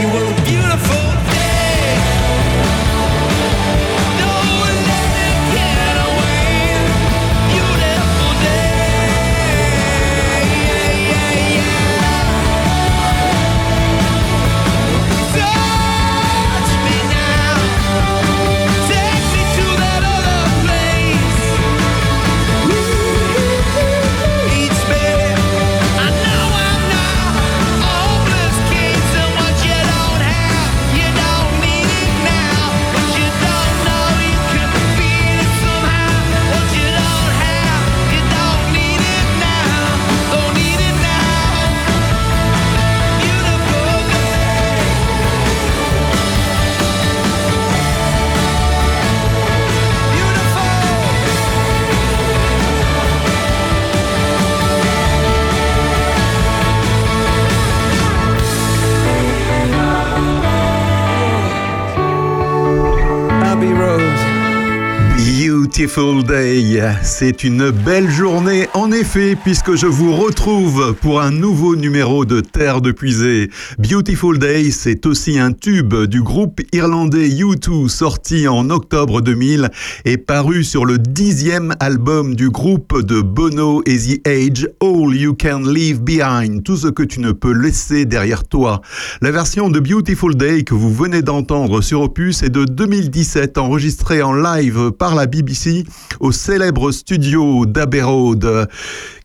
You were beautiful. Beautiful Day. C'est une belle journée en effet puisque je vous retrouve pour un nouveau numéro de Terre de Puisée. Beautiful Day, c'est aussi un tube du groupe irlandais U2 sorti en octobre 2000 et paru sur le dixième album du groupe de Bono et The Age, All You Can Leave Behind, tout ce que tu ne peux laisser derrière toi. La version de Beautiful Day que vous venez d'entendre sur Opus est de 2017 enregistrée en live par la BBC au célèbre studio d'Abbey Road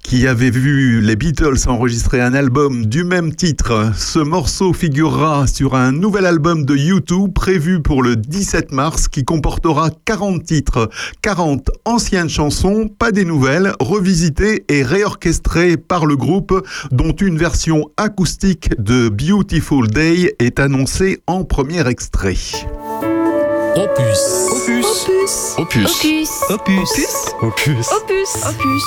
qui avait vu les Beatles enregistrer un album du même titre. Ce morceau figurera sur un nouvel album de U2 prévu pour le 17 mars qui comportera 40 titres, 40 anciennes chansons, pas des nouvelles, revisitées et réorchestrées par le groupe dont une version acoustique de Beautiful Day est annoncée en premier extrait. Opus. Opus. Opus. Opus. Opus. Opus. Opus. Opus.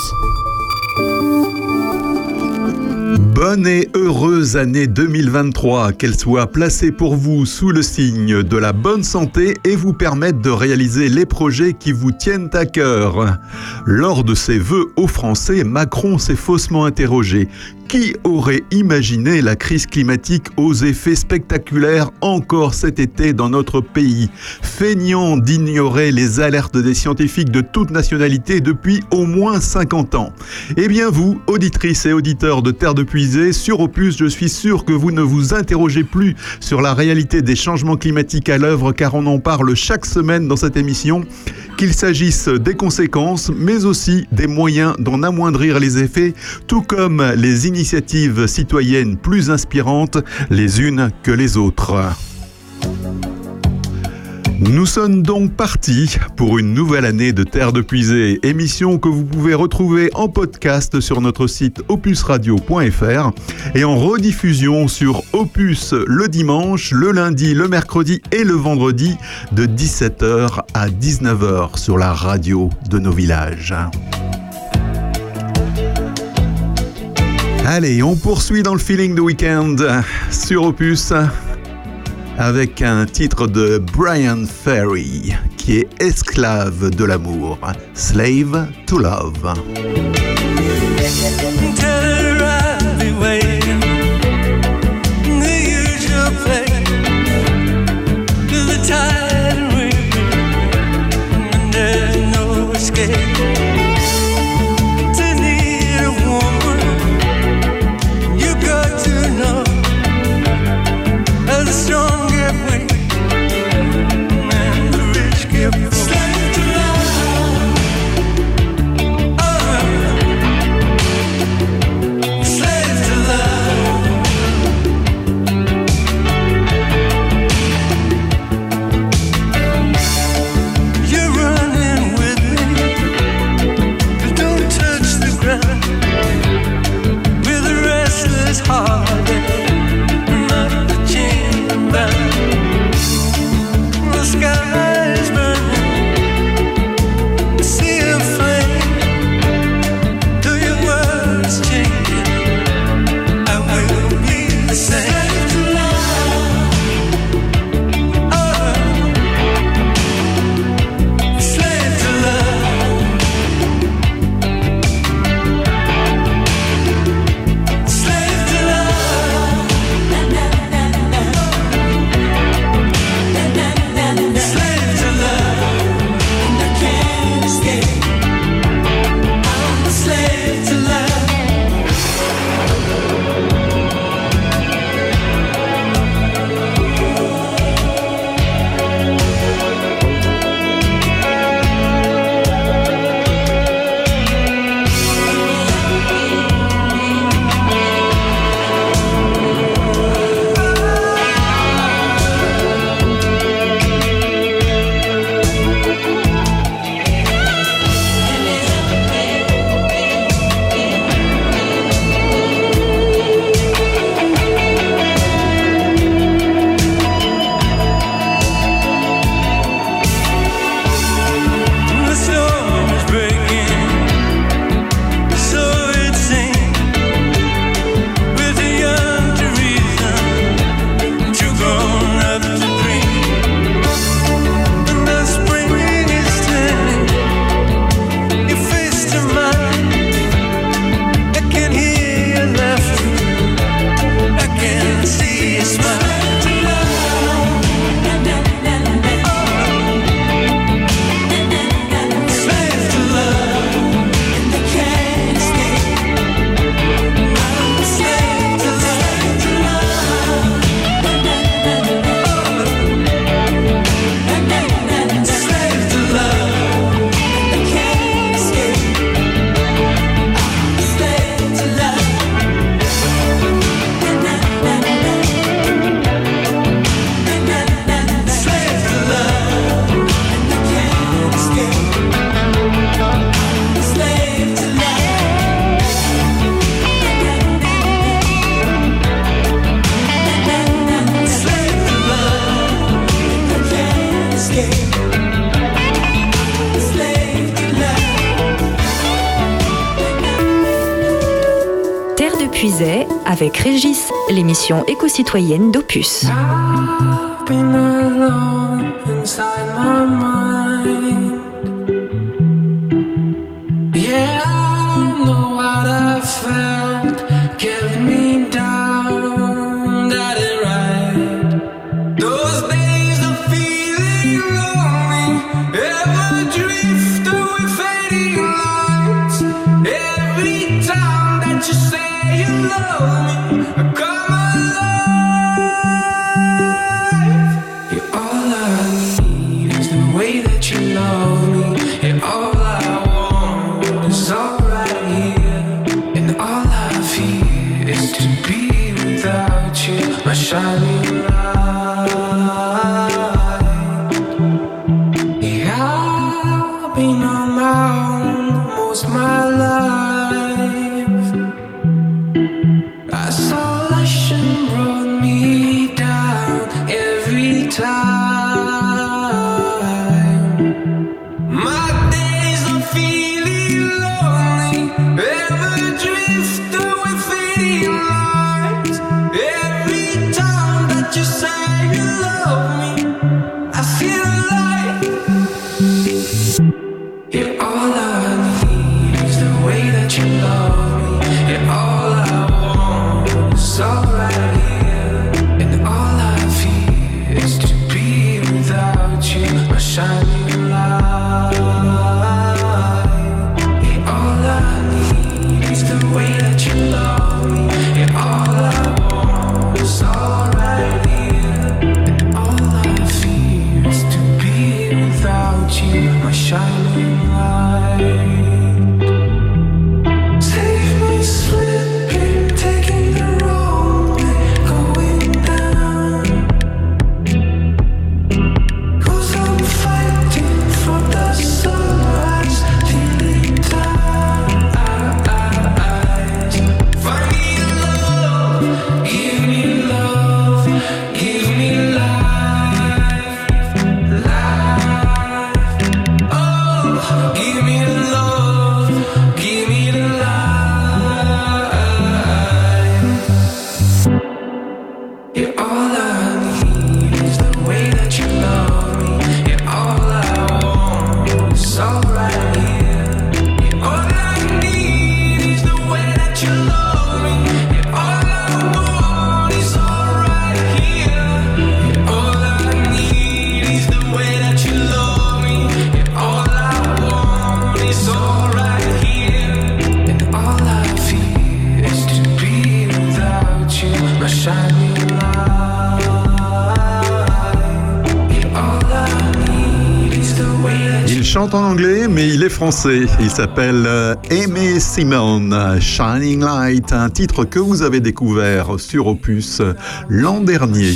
Bonne et heureuse année 2023, qu'elle soit placée pour vous sous le signe de la bonne santé et vous permette de réaliser les projets qui vous tiennent à cœur. Lors de ses vœux aux Français, Macron s'est faussement interrogé. Qui aurait imaginé la crise climatique aux effets spectaculaires encore cet été dans notre pays? Feignant d'ignorer les alertes des scientifiques de toute nationalité depuis au moins 50 ans. Eh bien vous, auditrices et auditeurs de Terre de Puisée, sur Opus, je suis sûr que vous ne vous interrogez plus sur la réalité des changements climatiques à l'œuvre car on en parle chaque semaine dans cette émission, qu'il s'agisse des conséquences mais aussi des moyens d'en amoindrir les effets, tout comme les initiatives initiatives citoyennes plus inspirantes les unes que les autres. Nous sommes donc partis pour une nouvelle année de Terre de Puisée, émission que vous pouvez retrouver en podcast sur notre site opusradio.fr et en rediffusion sur Opus le dimanche, le lundi, le mercredi et le vendredi de 17h à 19h sur la radio de nos villages. Allez, on poursuit dans le feeling de week-end sur Opus avec un titre de Brian Ferry qui est esclave de l'amour, Slave to Love. Éco-citoyenne d'Opus. Il s'appelle euh, Aimé Simon, Shining Light, un titre que vous avez découvert sur Opus l'an dernier.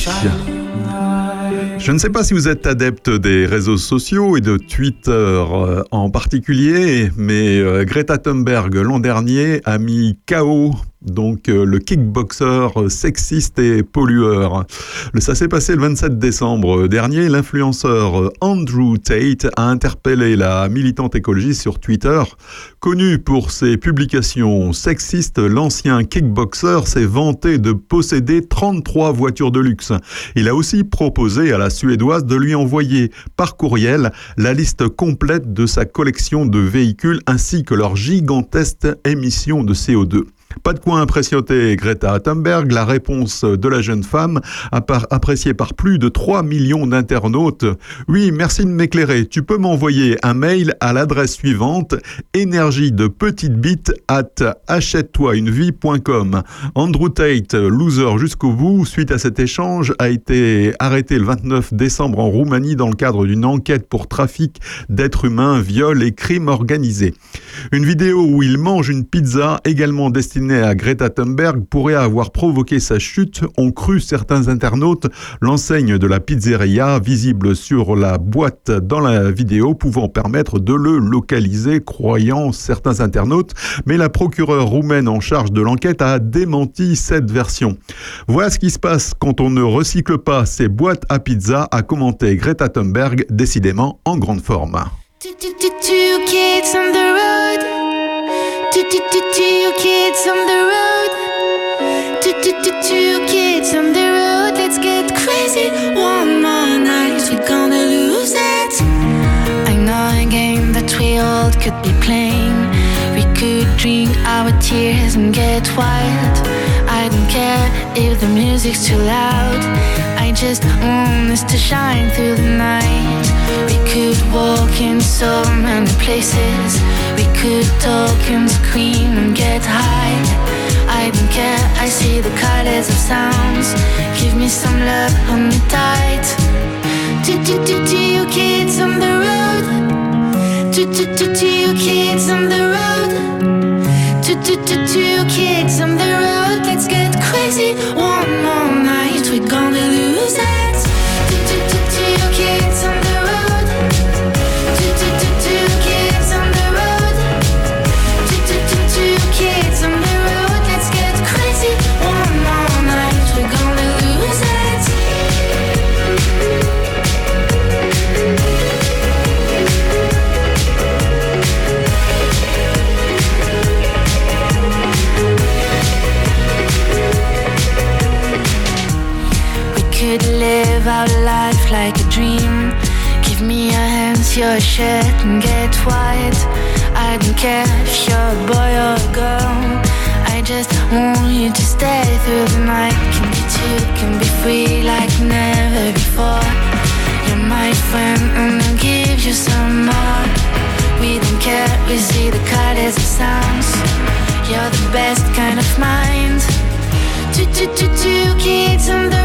Je ne sais pas si vous êtes adepte des réseaux sociaux et de Twitter euh, en particulier, mais euh, Greta Thunberg l'an dernier a mis KO donc euh, le kickboxer sexiste et pollueur. Ça s'est passé le 27 décembre dernier. L'influenceur Andrew Tate a interpellé la militante écologiste sur Twitter. Connu pour ses publications sexistes, l'ancien kickboxer s'est vanté de posséder 33 voitures de luxe. Il a aussi proposé à la Suédoise de lui envoyer par courriel la liste complète de sa collection de véhicules ainsi que leurs gigantesques émissions de CO2. Pas de quoi impressionner Greta Thunberg, la réponse de la jeune femme, appréciée par plus de 3 millions d'internautes. Oui, merci de m'éclairer. Tu peux m'envoyer un mail à l'adresse suivante énergie de petite bite at achète-toi une vie.com. Andrew Tate, loser jusqu'au bout, suite à cet échange, a été arrêté le 29 décembre en Roumanie dans le cadre d'une enquête pour trafic d'êtres humains, viol et crimes organisés. Une vidéo où il mange une pizza également destinée à Greta Thunberg pourrait avoir provoqué sa chute, ont cru certains internautes, l'enseigne de la pizzeria visible sur la boîte dans la vidéo pouvant permettre de le localiser, croyant certains internautes, mais la procureure roumaine en charge de l'enquête a démenti cette version. Voilà ce qui se passe quand on ne recycle pas ses boîtes à pizza, a commenté Greta Thunberg, décidément en grande forme. Two kids on the road. Two, Two kids on the road, let's get crazy. One more night, we're gonna lose it. I know a game that we all could be playing. We could drink our tears and get wild. I don't care if the music's too loud. I just want us to shine through the night. Could walk in so many places. We could talk and scream and get high. I don't care, I see the colors of sounds. Give me some love, hold me tight. To, to, to, to you kids on the road. To, to, to, to you kids on the road. To, to, to, to you kids on the road. Your shirt, and get white. I don't care if you're a boy or a girl. I just want you to stay through the night. Can be two, can be free like never before. You're my friend, and I'll give you some more. We don't care, we see the colors of sounds. You're the best kind of mind. Two, two, two, two kids on the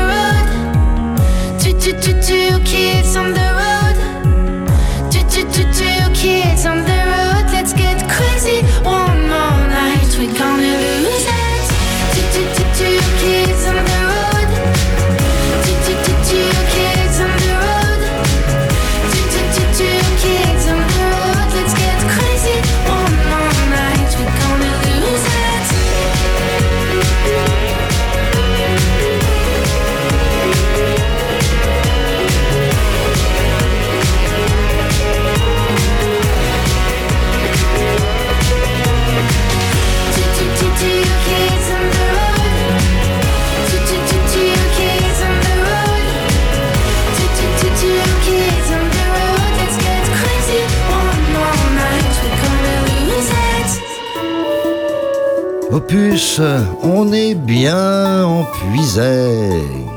Opus, on est bien en puisée.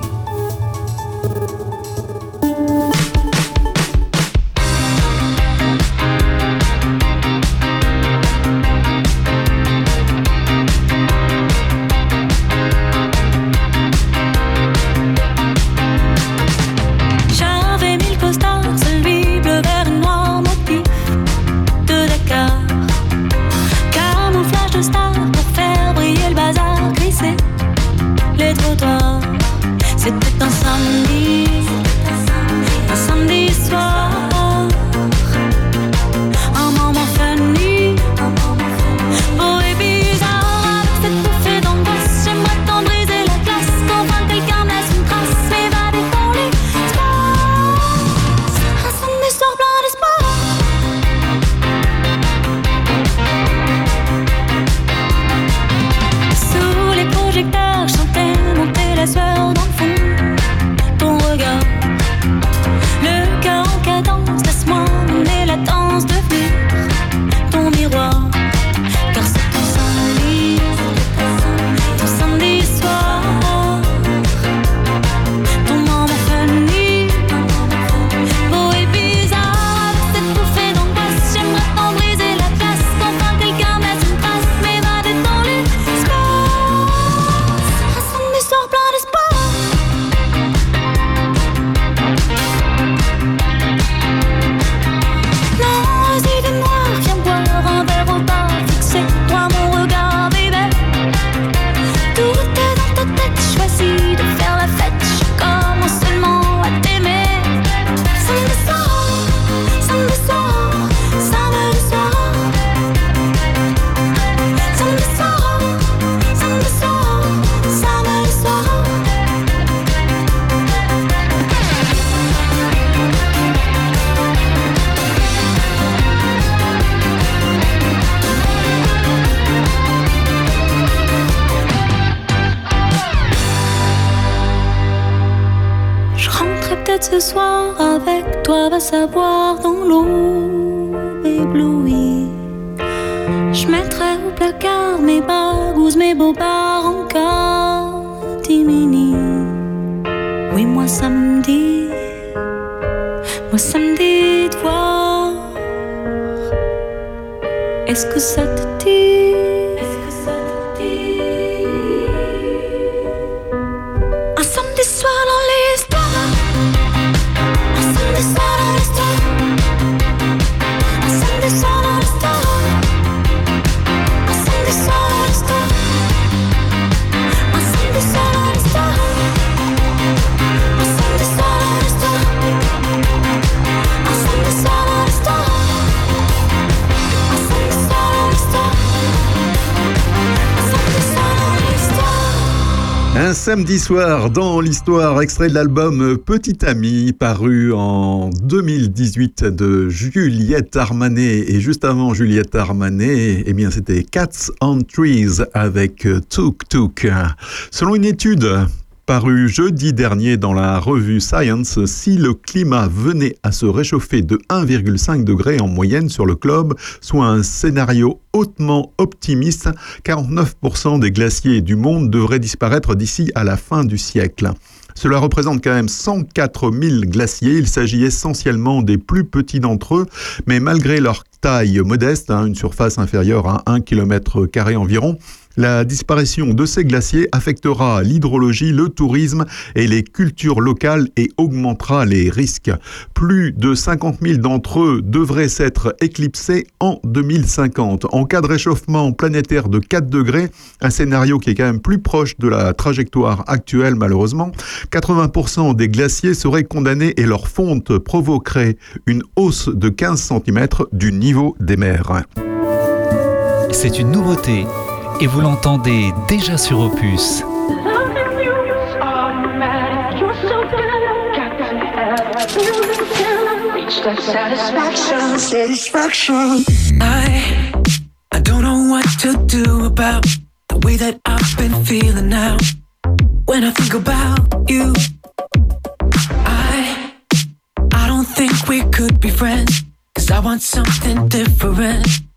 Samedi soir dans l'histoire, extrait de l'album Petit Ami, paru en 2018 de Juliette Armanet. Et juste avant Juliette Armanet, eh bien, c'était Cats on Trees avec Tuk Tuk. Selon une étude paru jeudi dernier dans la revue Science, si le climat venait à se réchauffer de 1,5 degré en moyenne sur le globe, soit un scénario hautement optimiste, 49% des glaciers du monde devraient disparaître d'ici à la fin du siècle. Cela représente quand même 104 000 glaciers. Il s'agit essentiellement des plus petits d'entre eux, mais malgré leur taille modeste, hein, une surface inférieure à 1 km environ, la disparition de ces glaciers affectera l'hydrologie, le tourisme et les cultures locales et augmentera les risques. Plus de 50 000 d'entre eux devraient s'être éclipsés en 2050. En cas de réchauffement planétaire de 4 degrés, un scénario qui est quand même plus proche de la trajectoire actuelle malheureusement, 80% des glaciers seraient condamnés et leur fonte provoquerait une hausse de 15 cm du niveau des mers. C'est une nouveauté et vous l'entendez déjà sur Opus. I I don't know what to do about the way that I've been feeling now. When I think about you, I I don't think we could be friends. Cause I want something different.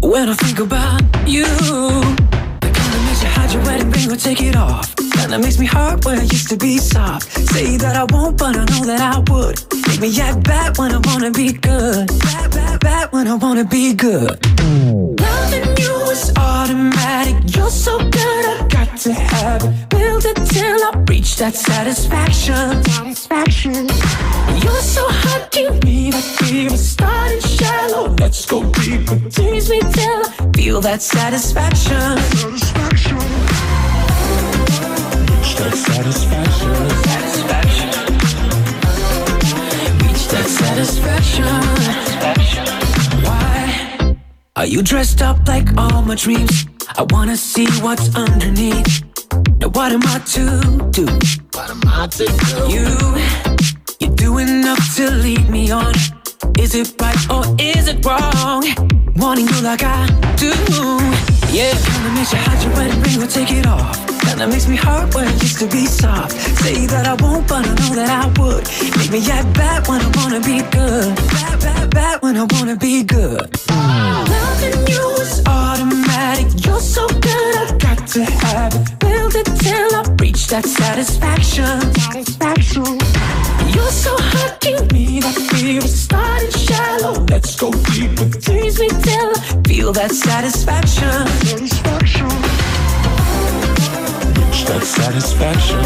When I think about you, the kind that makes you hide your wedding ring or take it off. Kind that makes me hard when I used to be soft. Say that I won't, but I know that I would. Make me act bad when I wanna be good. Bad, bad, bad when I wanna be good. Loving you is automatic. You're so good, I got to have it. Build it till I reach that satisfaction. Satisfaction. You're so hot, give me that fever. Starting shallow, let's go deeper. Tease me till I feel that satisfaction. Satisfaction. Reach that satisfaction. Satisfaction. Reach that satisfaction. Why are you dressed up like all my dreams? I wanna see what's underneath. Now what am I to do? What am I to do? You, you do enough to lead me on. Is it right or is it wrong? Wanting you like I do. Yeah, kinda makes you hide your wedding ring or take it off. Kinda makes me hurt when it used to be soft. Say that I won't, but I know that I would. Make me act bad when I wanna be good. Bad, bad, bad when I wanna be good. Loving you is automatic. You're so good, I got to have it. Build it till I reach that satisfaction. Satisfaction. You're so hot, give me that fever. Starting shallow, let's go deeper. Tease me till I feel that satisfaction. Satisfaction. Satisfaction.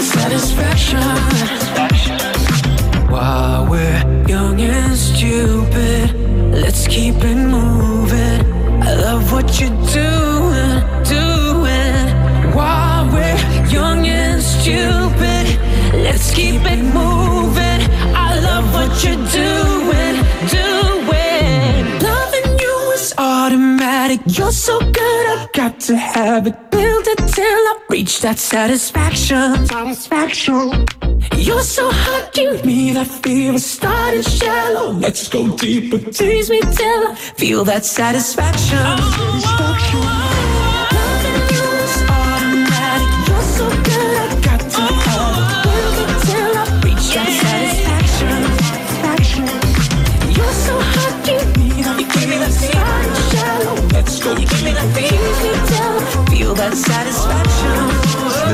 Satisfaction. While we're young and stupid, let's keep it moving. I love what you're doing, doing. While we're young and stupid, let's keep it moving. I love what you're doing, doing. Automatic. You're so good, I got to have it. Build it till I reach that satisfaction. Satisfaction. You're so hot, give me that fever. Starting shallow, let's go deeper. Tease me till I feel that satisfaction. Satisfaction.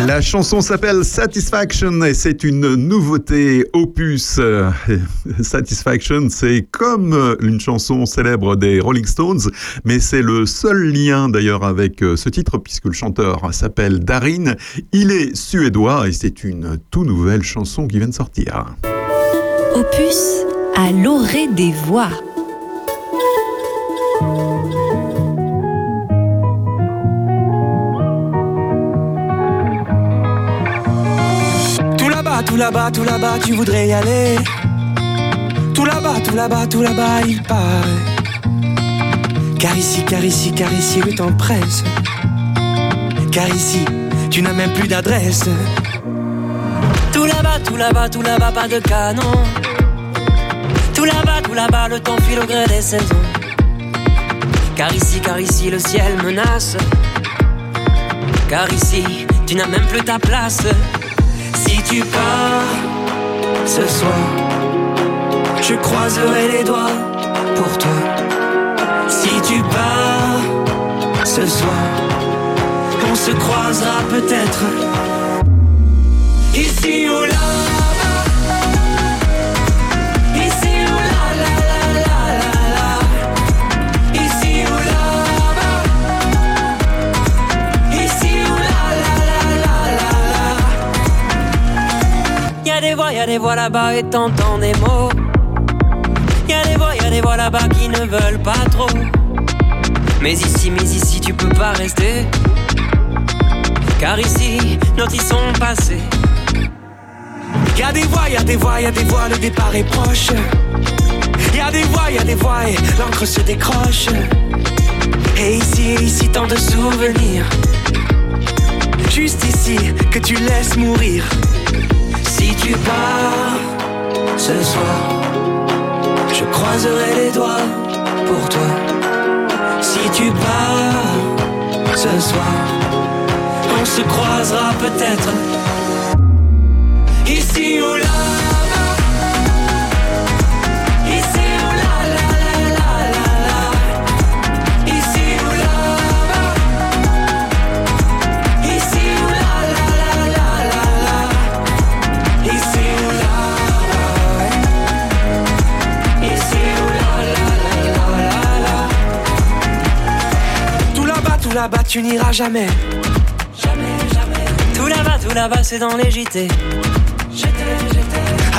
La chanson s'appelle Satisfaction et c'est une nouveauté opus. Satisfaction, c'est comme une chanson célèbre des Rolling Stones, mais c'est le seul lien d'ailleurs avec euh, ce titre puisque le chanteur s'appelle Darin. Il est suédois et c'est une tout nouvelle chanson qui vient de sortir. Opus à l'orée des voix. Tout là-bas, tout là-bas, tu voudrais y aller. Tout là-bas, tout là-bas, tout là-bas, il paraît. Car ici, car ici, car ici, le temps presse. Car ici, tu n'as même plus d'adresse. Tout là-bas, tout là-bas, tout là-bas, pas de canon. Tout là-bas, tout là-bas, le temps file au gré des saisons. Car ici, car ici, le ciel menace. Car ici, tu n'as même plus ta place. Si tu pars ce soir, je croiserai les doigts pour toi. Si tu pars ce soir, on se croisera peut-être ici ou là-bas. Y'a des voix, y'a des voix là-bas et t'entends des mots. Y'a des voix, y'a des voix là-bas qui ne veulent pas trop. Mais ici, mais ici, tu peux pas rester. Car ici, nos vies sont passés. Y'a des voix, y'a des voix, y'a des voix, le départ est proche. Y'a des voix, y'a des voix et l'encre se décroche. Et ici, ici, tant de souvenirs. Juste ici, que tu laisses mourir. Si tu pars ce soir, je croiserai les doigts pour toi. Si tu pars ce soir, on se croisera peut-être. Là-bas, tu n'iras jamais. Jamais, jamais. Tout là-bas, tout là-bas, c'est dans les JT.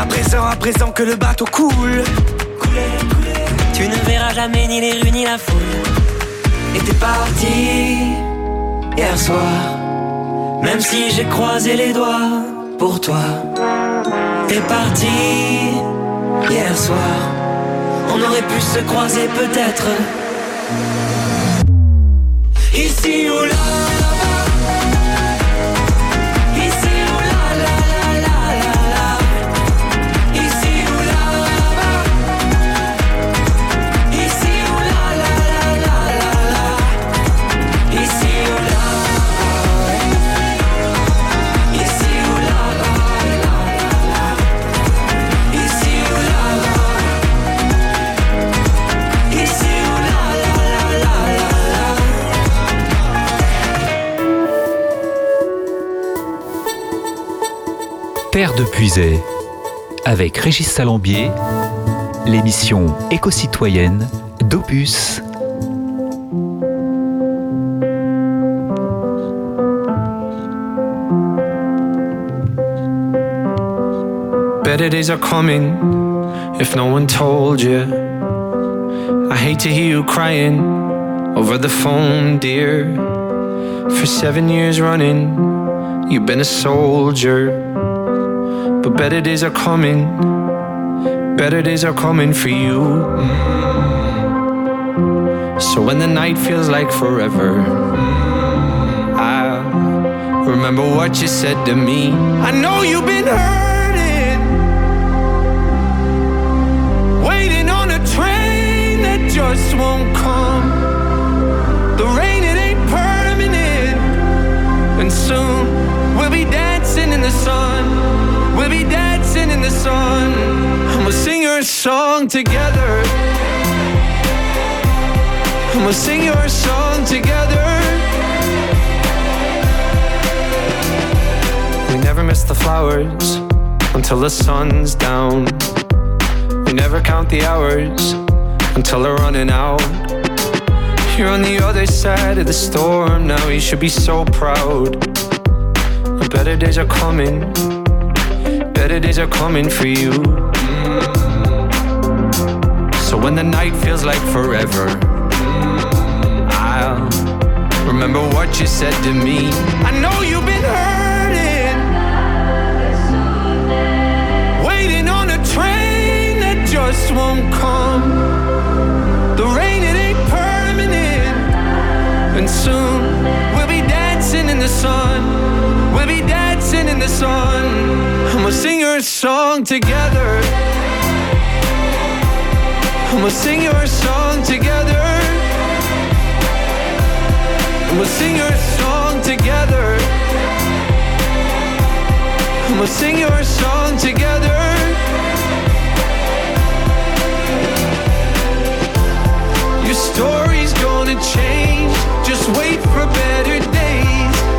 À présent, à présent que le bateau coule. Tu ne verras jamais ni les rues ni la foule. Et t'es parti hier soir. Même si j'ai croisé les doigts pour toi. T'es parti hier soir. On aurait pu se croiser peut-être. Ici ou là. Terre de Puisay, avec Régis Salambier, l'émission éco-citoyenne d'Opus. Better days are coming if no one told you. I hate to hear you crying over the phone, dear. For seven years running, you've been a soldier. But better days are coming, better days are coming for you. Mm. So when the night feels like forever, mm, I remember what you said to me. I know you've been hurting, waiting on a train that just won't come. The rain, it ain't permanent, and soon we'll be dancing in the sun. We'll be dancing in the sun. I'ma sing your song together. I'ma sing your song together. We never miss the flowers until the sun's down. We never count the hours until they're running out. You're on the other side of the storm now, you should be so proud. The better days are coming, better days are coming for you. So when the night feels like forever, I'll remember what you said to me. I know you've been hurting, waiting on a train that just won't come. The rain, it ain't permanent, and soon we'll be dancing in the sun. We'll be dancing in the sun. I'ma sing your song together. I'ma sing your song together. I'ma sing your song together. I'ma sing your song together. Your story's gonna change. Just wait for better days.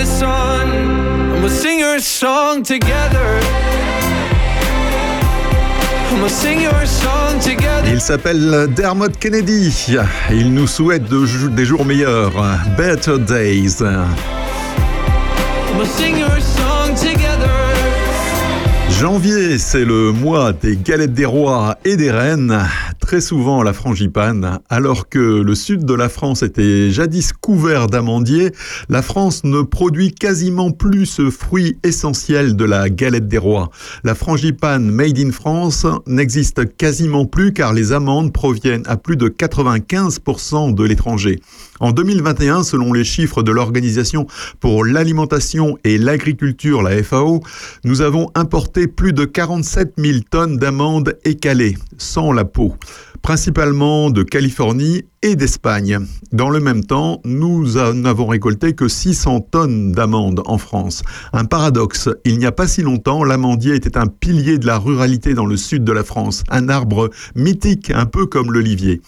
the sun. And we'll sing your song together. And we'll sing your song together. Il s'appelle Dermot Kennedy. Il nous souhaite de des jours meilleurs. Better Days. Janvier, c'est le mois des galettes des rois et des reines, très souvent la frangipane. Alors que le sud de la France était jadis couvert d'amandiers, la France ne produit quasiment plus ce fruit essentiel de la galette des rois. La frangipane made in France n'existe quasiment plus car les amandes proviennent à plus de 95% de l'étranger. En 2021, selon les chiffres de l'Organisation pour l'alimentation et l'agriculture, la FAO, nous avons importé plus de 47 000 tonnes d'amandes écalées, sans la peau, principalement de Californie et d'Espagne. Dans le même temps, nous n'avons récolté que 600 tonnes d'amandes en France. Un paradoxe, il n'y a pas si longtemps, l'amandier était un pilier de la ruralité dans le sud de la France, un arbre mythique, un peu comme l'olivier.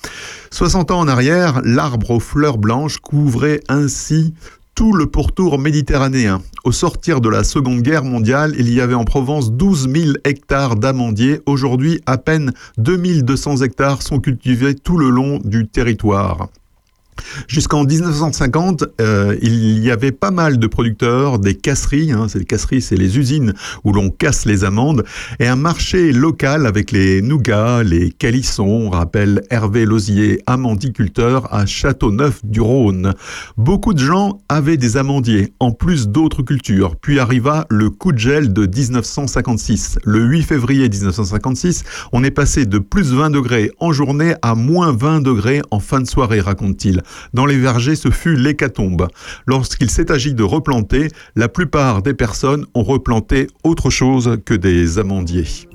60 ans en arrière, l'arbre aux fleurs blanches couvrait ainsi tout le pourtour méditerranéen. Au sortir de la Seconde Guerre mondiale, il y avait en Provence 12 000 hectares d'amandiers. Aujourd'hui, à peine 2200 hectares sont cultivés tout le long du territoire. Jusqu'en 1950, euh, il y avait pas mal de producteurs, des casseries, hein, c'est les casseries, c'est les usines où l'on casse les amandes, et un marché local avec les nougats, les calissons, rappelle Hervé Lozier, amandiculteur à Châteauneuf-du-Rhône. Beaucoup de gens avaient des amandiers, en plus d'autres cultures. Puis arriva le coup de gel de 1956. Le 8 février 1956, on est passé de plus 20 degrés en journée à moins 20 degrés en fin de soirée, raconte-t-il. Dans les vergers, ce fut l'hécatombe. Lorsqu'il s'est agi de replanter, la plupart des personnes ont replanté autre chose que des amandiers.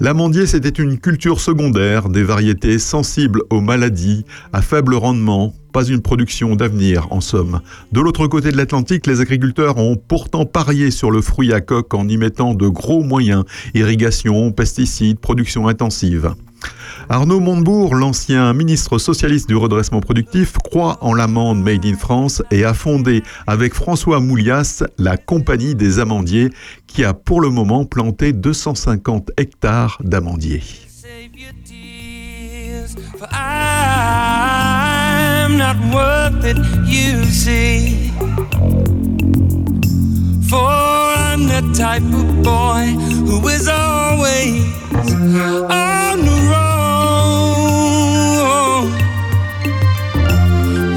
L'amandier, c'était une culture secondaire, des variétés sensibles aux maladies, à faible rendement, pas une production d'avenir en somme. De l'autre côté de l'Atlantique, les agriculteurs ont pourtant parié sur le fruit à coque en y mettant de gros moyens, irrigation, pesticides, production intensive. Arnaud Montebourg, l'ancien ministre socialiste du redressement productif, croit en l'amande Made in France et a fondé avec François Moulias la Compagnie des amandiers qui a pour le moment planté 250 hectares d'amandiers. I'm the type of boy who is always on the road.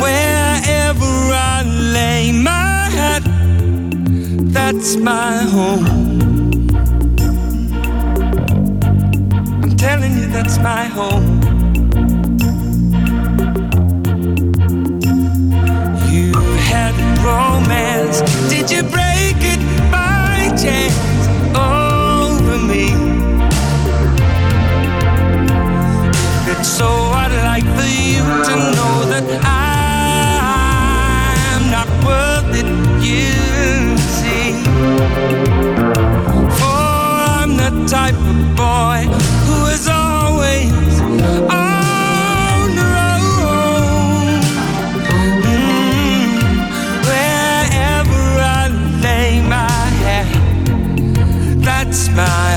Wherever I lay my hat, that's my home. I'm telling you, that's my home. You had romance. Did you break it over me. So I'd like for you to know that I'm not worth it, you see. For I'm the type of boy who is always. always my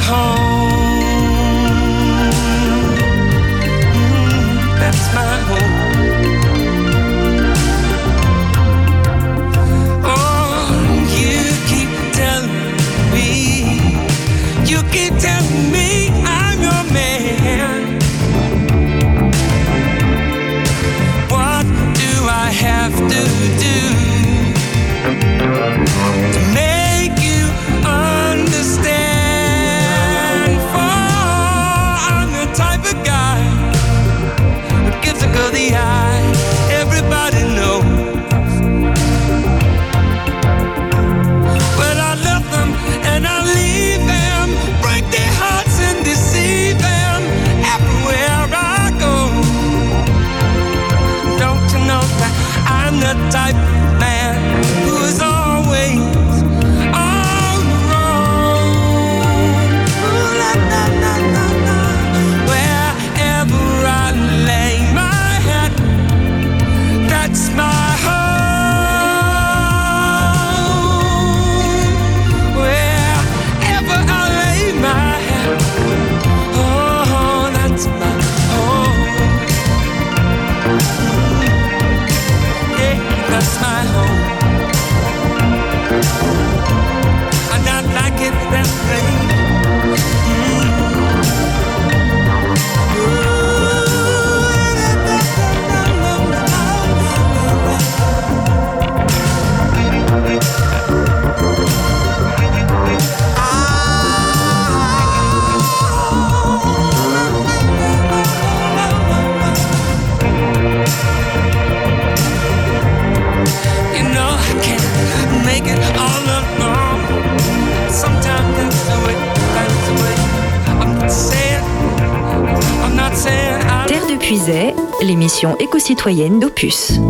éco-citoyenne d'Opus.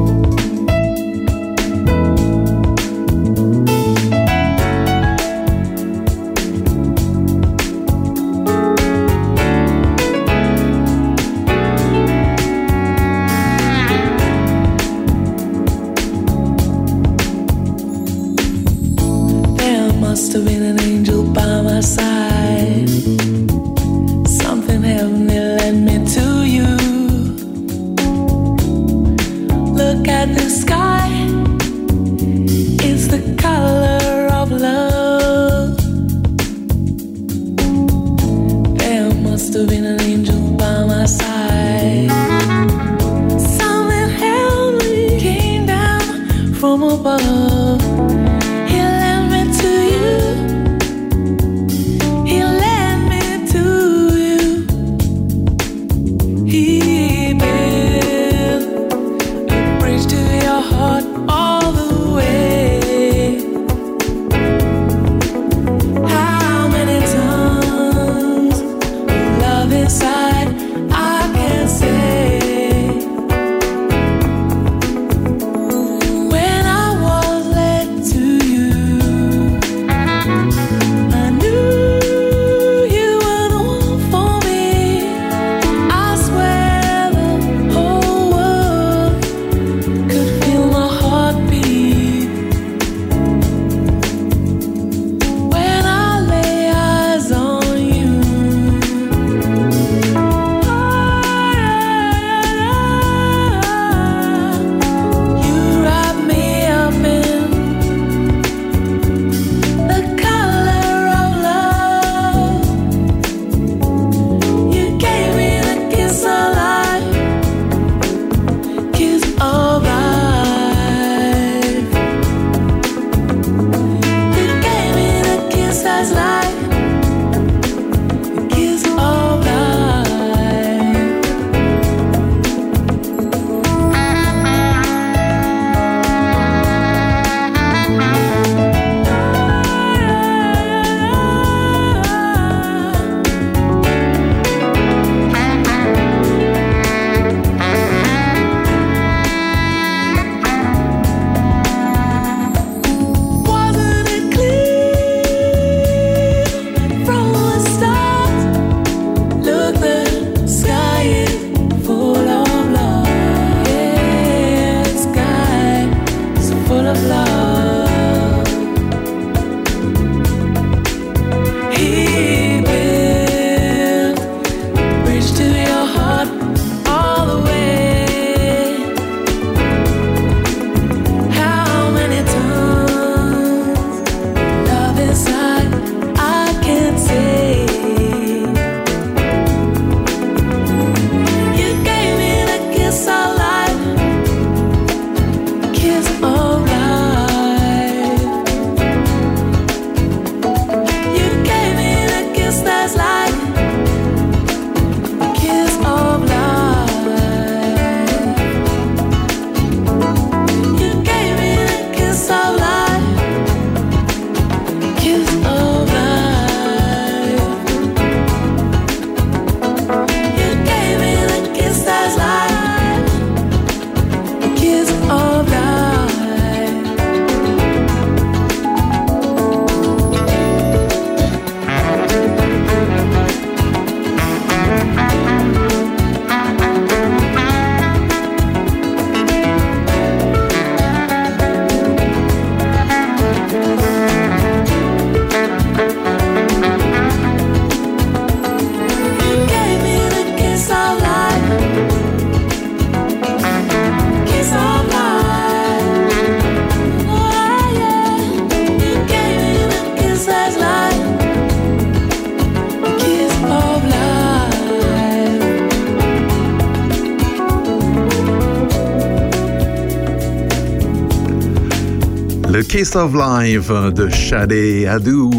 Of Life de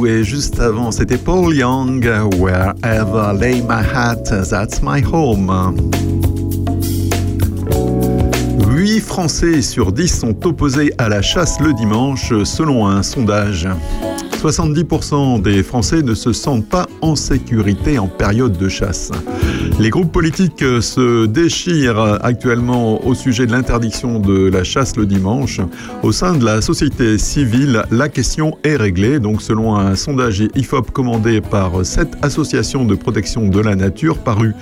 et juste avant c'était Paul Young, Wherever Lay My Hat, That's My Home. 8 Français sur 10 sont opposés à la chasse le dimanche selon un sondage. 70% des Français ne se sentent pas en sécurité en période de chasse. Les groupes politiques se déchirent actuellement au sujet de l'interdiction de la chasse le dimanche. Au sein de la société civile, la question est réglée. Donc, selon un sondage IFOP commandé par cette association de protection de la nature paru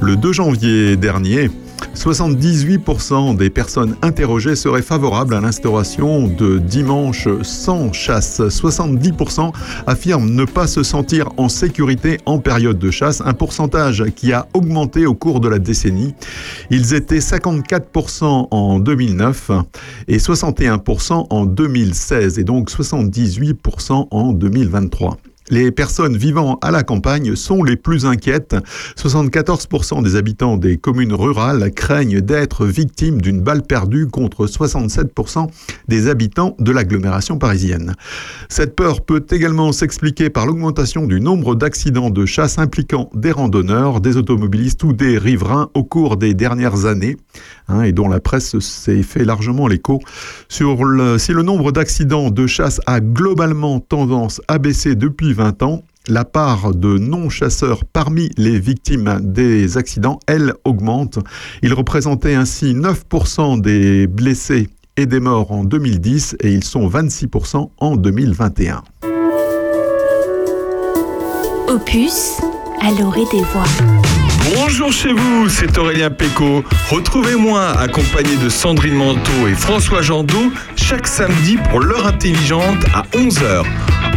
le 2 janvier dernier, 78% des personnes interrogées seraient favorables à l'instauration de dimanche sans chasse. 70% affirment ne pas se sentir en sécurité en période de chasse, un pourcentage qui a augmenté au cours de la décennie. Ils étaient 54% en 2009 et 61% en 2016 et donc 78% en 2023. Les personnes vivant à la campagne sont les plus inquiètes. 74% des habitants des communes rurales craignent d'être victimes d'une balle perdue contre 67% des habitants de l'agglomération parisienne. Cette peur peut également s'expliquer par l'augmentation du nombre d'accidents de chasse impliquant des randonneurs, des automobilistes ou des riverains au cours des dernières années, hein, et dont la presse s'est fait largement l'écho. Si le nombre d'accidents de chasse a globalement tendance à baisser depuis 20 ans, la part de non-chasseurs parmi les victimes des accidents, elle, augmente. Ils représentaient ainsi 9% des blessés et des morts en 2010 et ils sont 26% en 2021. Opus à l'orée des voix. Bonjour chez vous, c'est Aurélien Péco. Retrouvez-moi accompagné de Sandrine Manteau et François Jandot chaque samedi pour l'heure intelligente à 11h.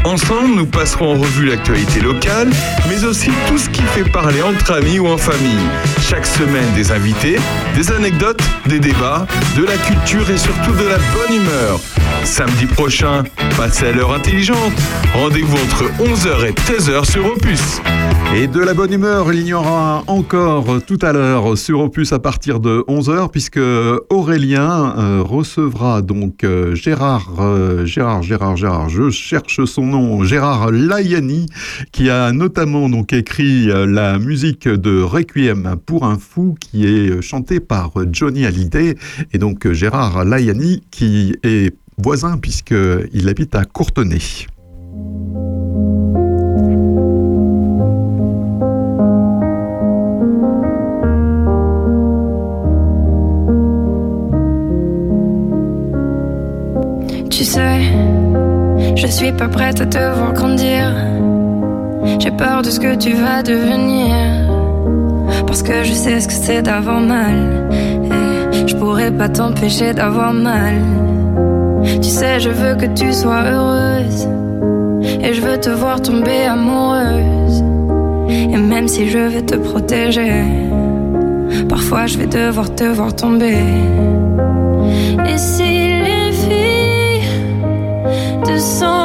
Ensemble, nous passerons en revue l'actualité locale, mais aussi tout ce qui fait parler entre amis ou en famille. Chaque semaine, des invités, des anecdotes, des débats, de la culture et surtout de la bonne humeur. Samedi prochain, passez à l'heure intelligente. Rendez-vous entre 11h et 13h sur Opus. Et de la bonne humeur, il y aura encore tout à l'heure sur Opus à partir de 11h, puisque Aurélien euh, recevra donc euh, Gérard, euh, Gérard, Gérard, Gérard, je cherche son nom, Gérard Layani, qui a notamment écrit la musique de Requiem pour un fou, qui est chantée par Johnny Hallyday, et donc Gérard Layani, qui est voisin puisqu'il habite à Courtenay. Tu sais, je suis pas prête à te voir grandir. J'ai peur de ce que tu vas devenir. Parce que je sais ce que c'est d'avoir mal. Et je pourrais pas t'empêcher d'avoir mal. Tu sais, je veux que tu sois heureuse. Et je veux te voir tomber amoureuse. Et même si je vais te protéger, parfois je vais devoir te voir tomber. Et si les filles te semblent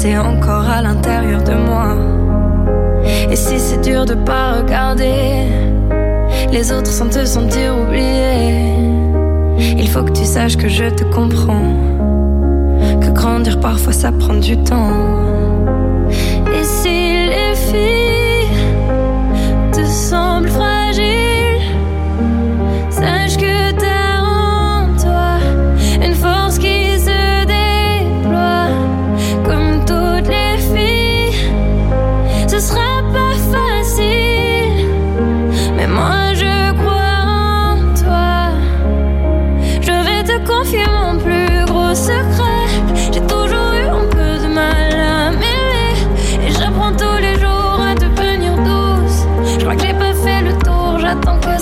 c'est encore à l'intérieur de moi. Et si c'est dur de pas regarder les autres sans te sentir oublié, il faut que tu saches que je te comprends, que grandir parfois ça prend du temps.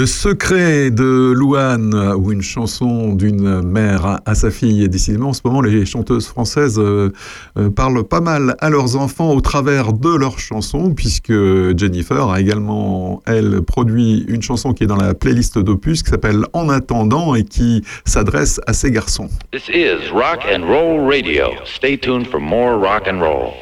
Le secret de Louane, ou une chanson d'une mère à, sa fille. Et décidément, en ce moment, les chanteuses françaises euh, euh, parlent pas mal à leurs enfants au travers de leurs chansons, puisque Jennifer a également, elle, produit une chanson qui est dans la playlist d'Opus, qui s'appelle En attendant, et qui s'adresse à ses garçons. This is Rock and Roll Radio. Stay tuned for more rock and roll.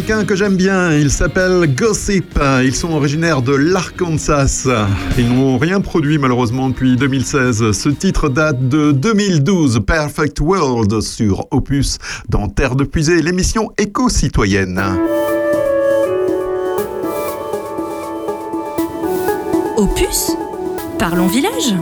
américain que j'aime bien. Il s'appelle Gossip. Ils sont originaires de l'Arkansas. Ils n'ont rien produit malheureusement depuis 2016. Ce titre date de 2012, Perfect World, sur Opus dans Terre de Puisée, l'émission éco-citoyenne. Opus? Parlons village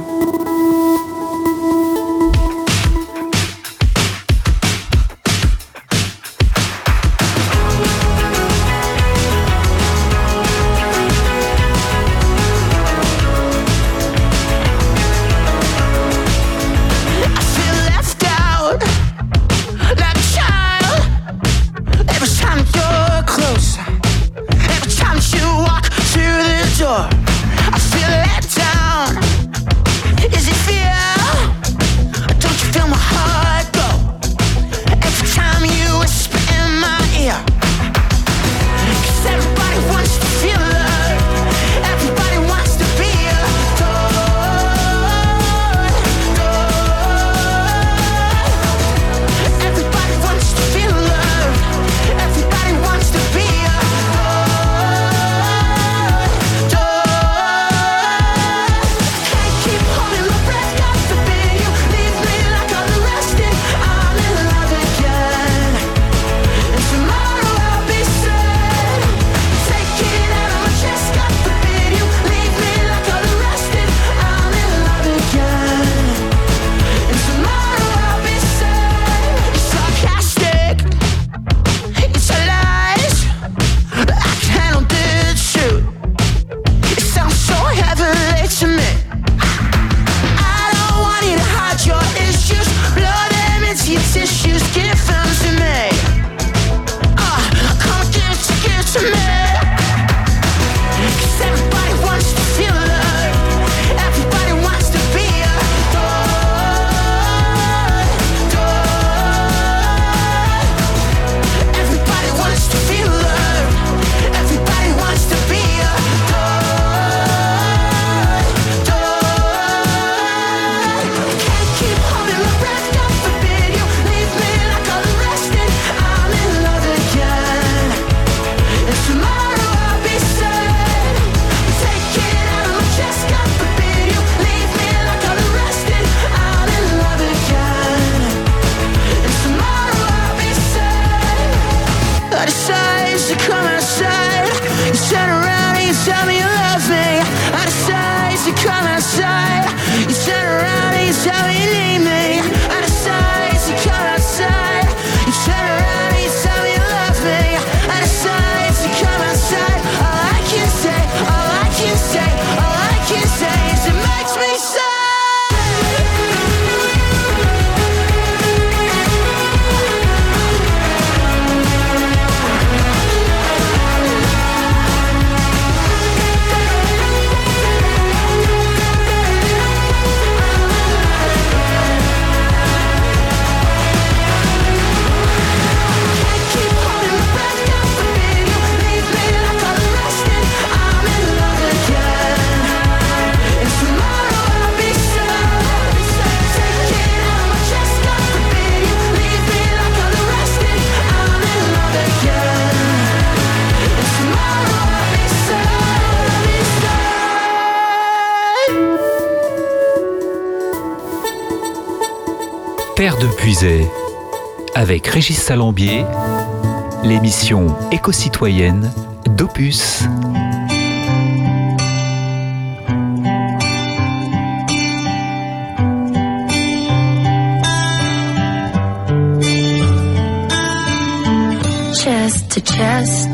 Puisay, avec Régis Salambier, l'émission éco-citoyenne d'Opus. chest to chest,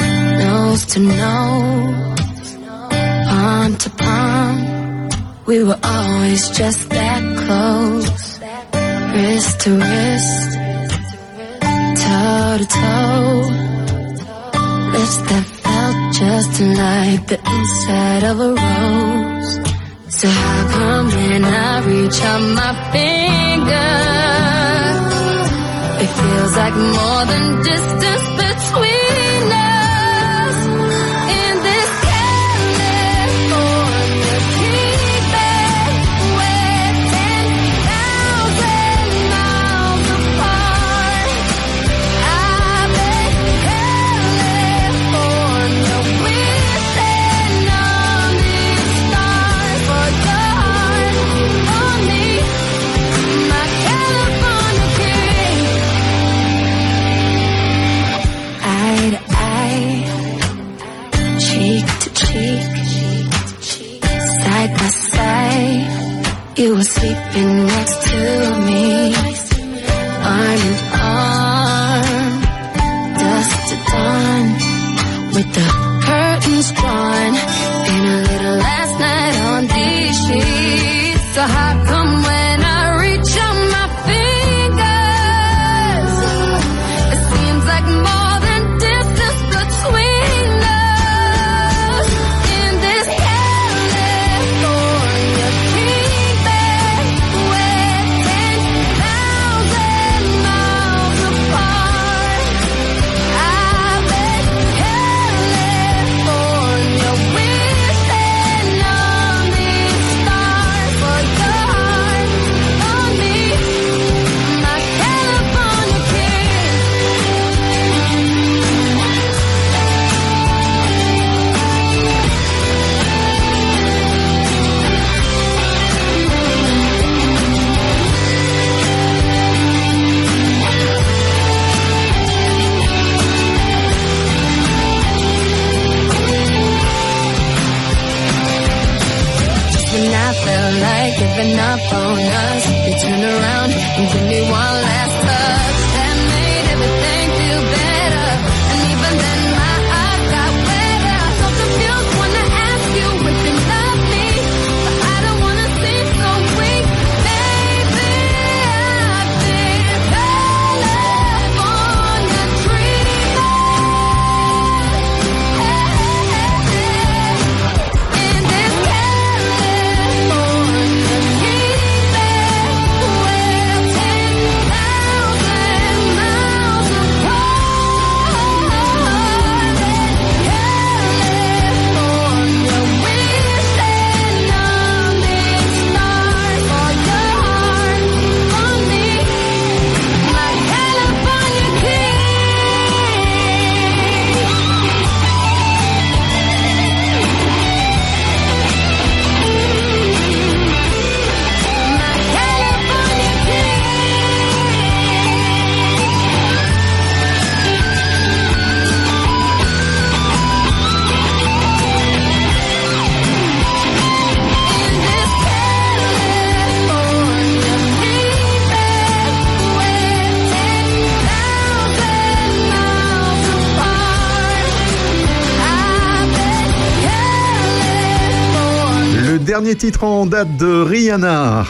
nose to nose, palm to palm. We were always just that close, wrist to wrist, toe to toe. Lips that felt just like the inside of a rose. So how come when I reach out my finger? It feels like more than distance between You were dernier titre en date de Rihanna.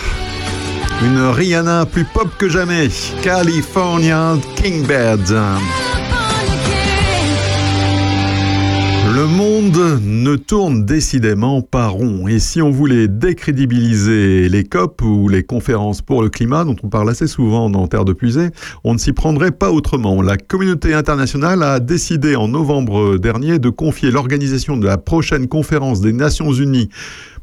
Une Rihanna plus pop que jamais. California Kingbird. Le monde ne tourne décidément pas rond. Et si on voulait décrédibiliser les COP ou les conférences pour le climat, dont on parle assez souvent dans Terre de Puisée, on ne s'y prendrait pas autrement. La communauté internationale a décidé en novembre dernier de confier l'organisation de la prochaine conférence des Nations Unies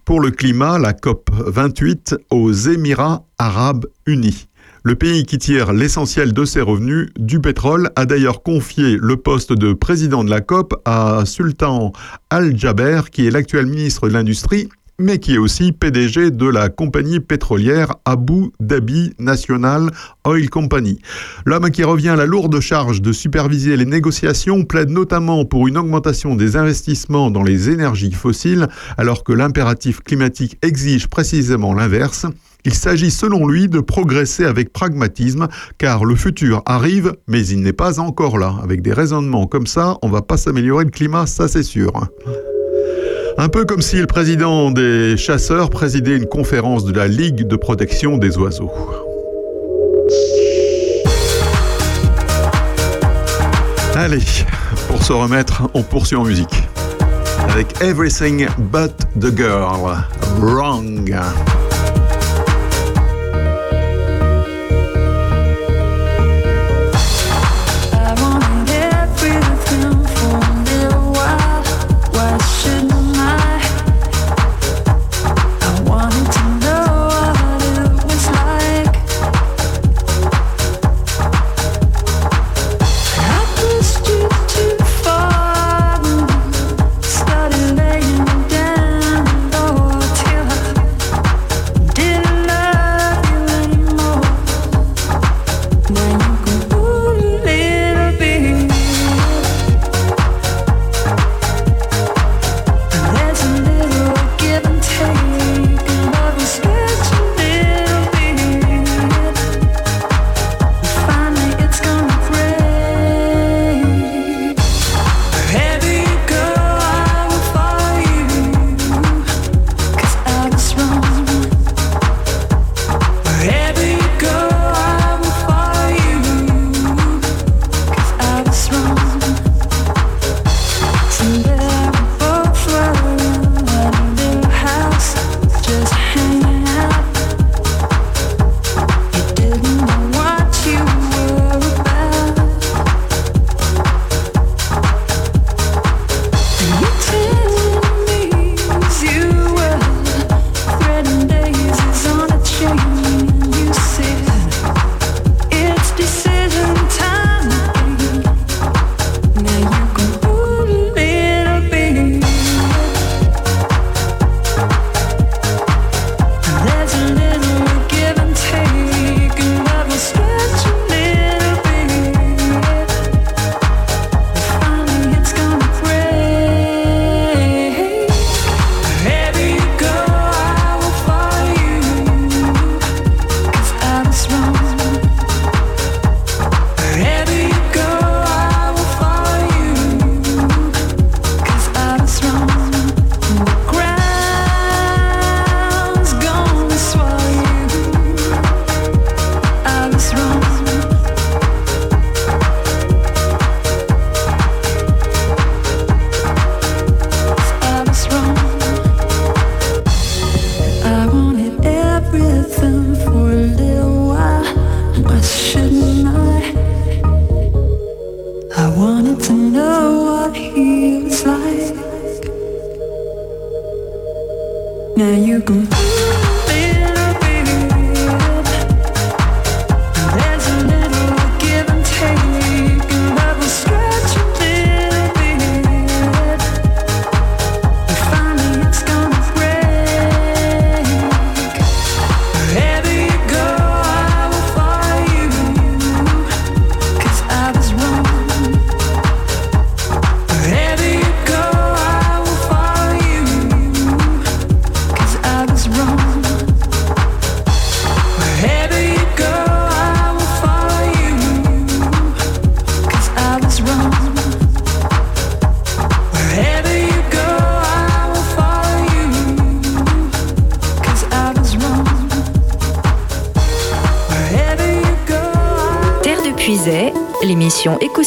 pour le climat, la COP 28, aux Émirats arabes unis. Le pays qui tire l'essentiel de ses revenus du pétrole a d'ailleurs confié le poste de président de la COP à Sultan Al-Jaber, qui est l'actuel ministre de l'Industrie mais qui est aussi PDG de la compagnie pétrolière Abu Dhabi National Oil Company. L'homme qui revient à la lourde charge de superviser les négociations plaide notamment pour une augmentation des investissements dans les énergies fossiles, alors que l'impératif climatique exige précisément l'inverse. Il s'agit selon lui de progresser avec pragmatisme, car le futur arrive, mais il n'est pas encore là. Avec des raisonnements comme ça, on ne va pas s'améliorer le climat, ça c'est sûr. Un peu comme si le président des chasseurs présidait une conférence de la Ligue de protection des oiseaux. Allez, pour se remettre, on poursuit en musique. Avec Everything But the Girl, Wrong.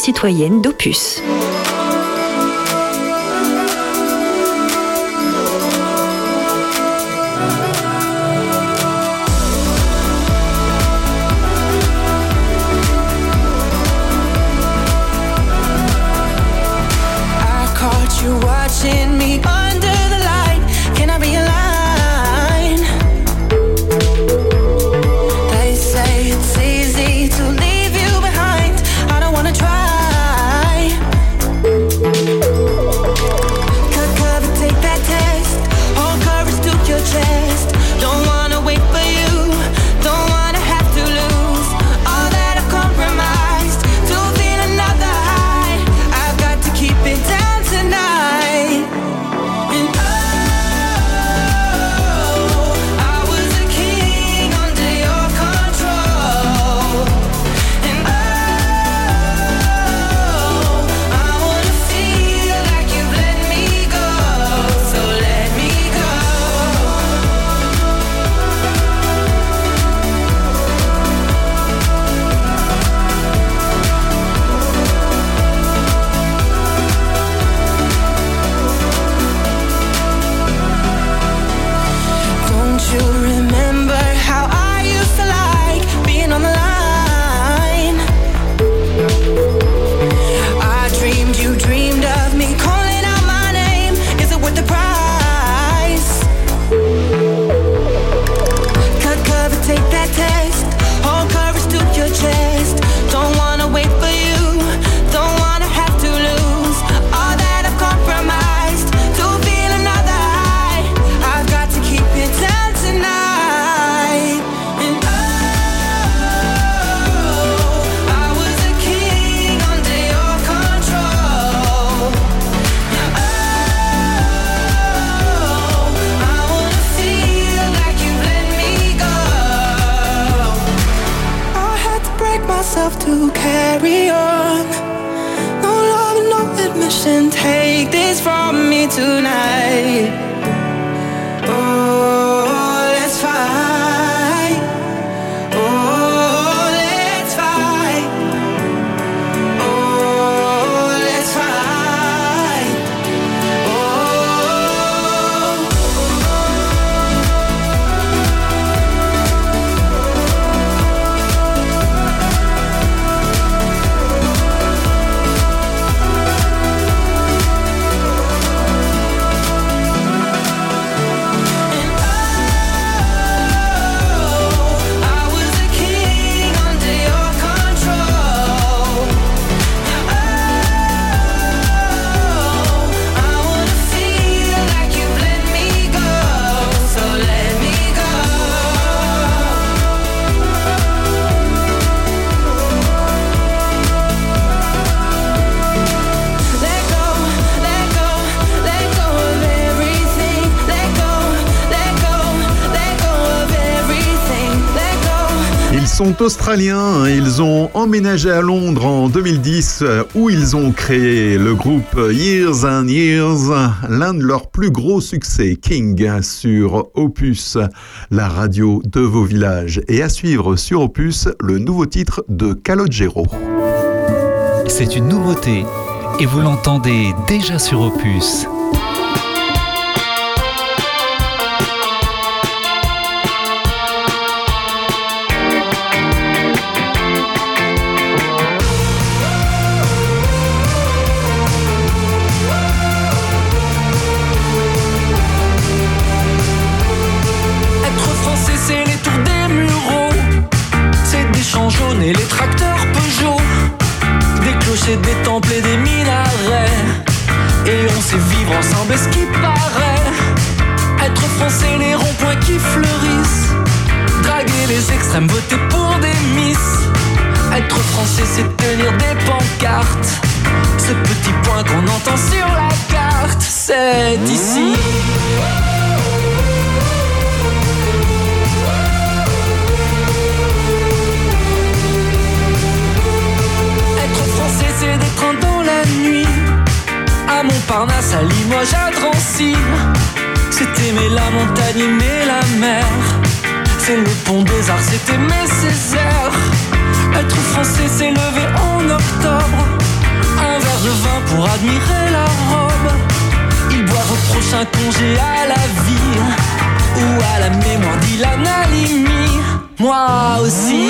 citoyenne d'Opus. Australiens, hein. ils ont emménagé à Londres en 2010 euh, où ils ont créé le groupe Years and Years, l'un de leurs plus gros succès, King, sur Opus, la radio de vos villages. Et à suivre sur Opus, le nouveau titre de Calogero. C'est une nouveauté et vous l'entendez déjà sur Opus. Aimer la montagne, aimer la mer. C'est le pont des arts, c'est aimer Césaire. Être français, c'est lever en octobre. Un verre de vin pour admirer la robe. Ils boivent au prochain congé à la vie. Ou à la mémoire d'Ilan Halimi. Moi aussi.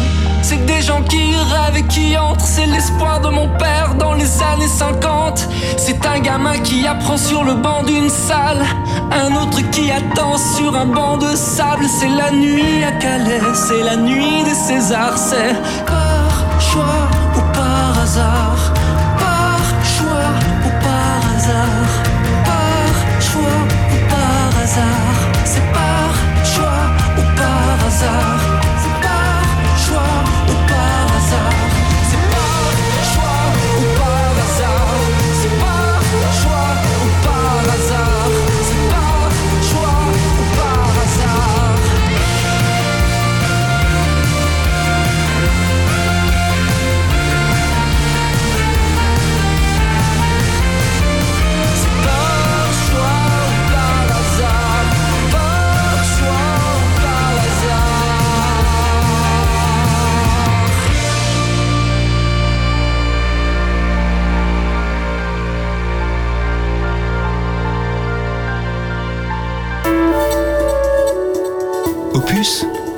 C'est des gens qui rêvent et qui entrent, c'est l'espoir de mon père dans les années 50. C'est un gamin qui apprend sur le banc d'une salle, un autre qui attend sur un banc de sable. C'est la nuit à Calais, c'est la nuit des Césars, c'est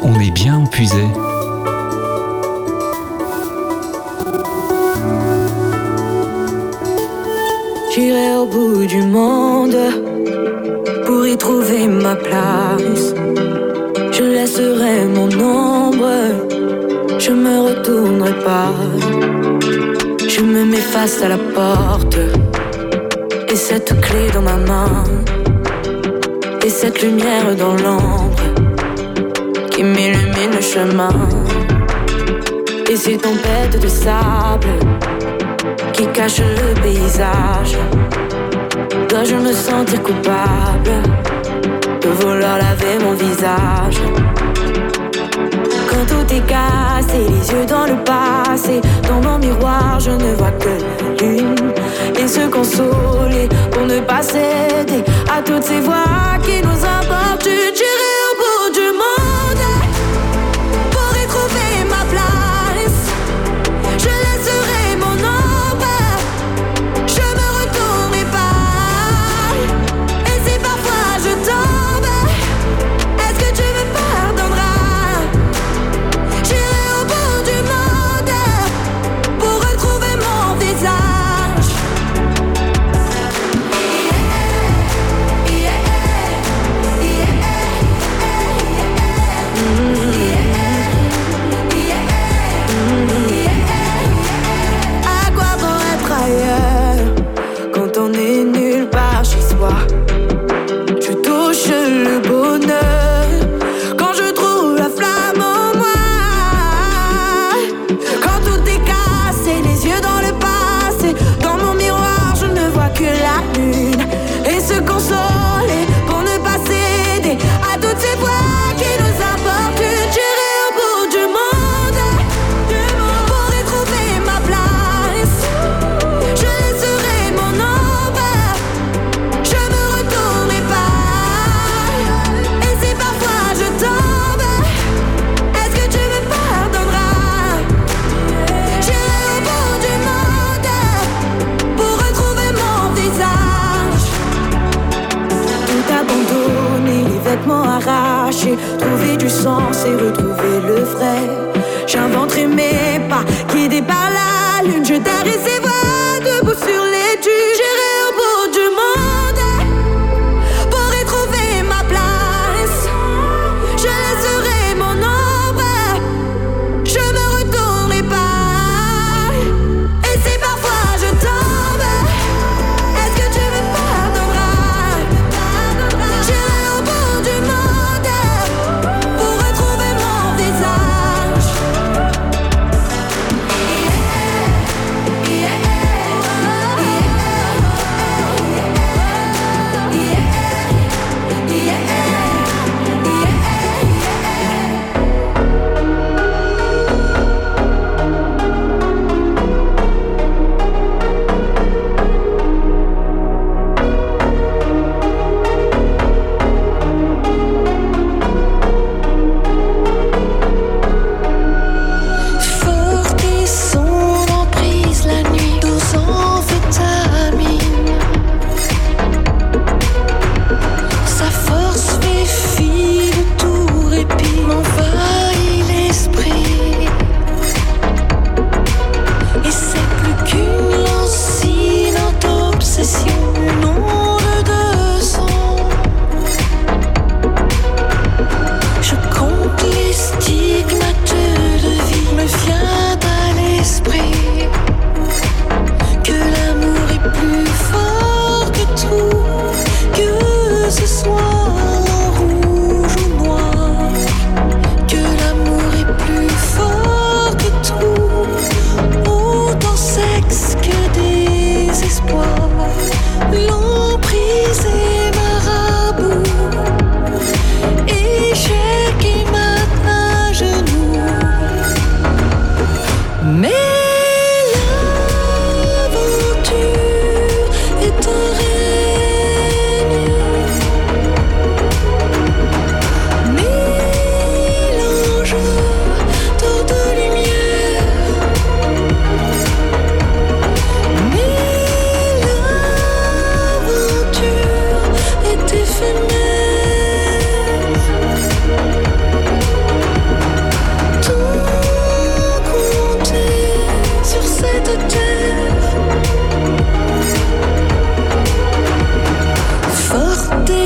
on est bien épuisé. J'irai au bout du monde pour y trouver ma place. Je laisserai mon ombre, je me retournerai pas. Je me mets face à la porte et cette clé dans ma main et cette lumière dans l'ombre qui m'illumine le chemin. Et ces tempêtes de sable qui cachent le paysage. Dois-je me sentir coupable de vouloir laver mon visage? Quand tout est cassé, les yeux dans le passé, dans mon miroir, je ne vois que la lune. Et se consoler pour ne pas céder à toutes ces voix qui nous emportent.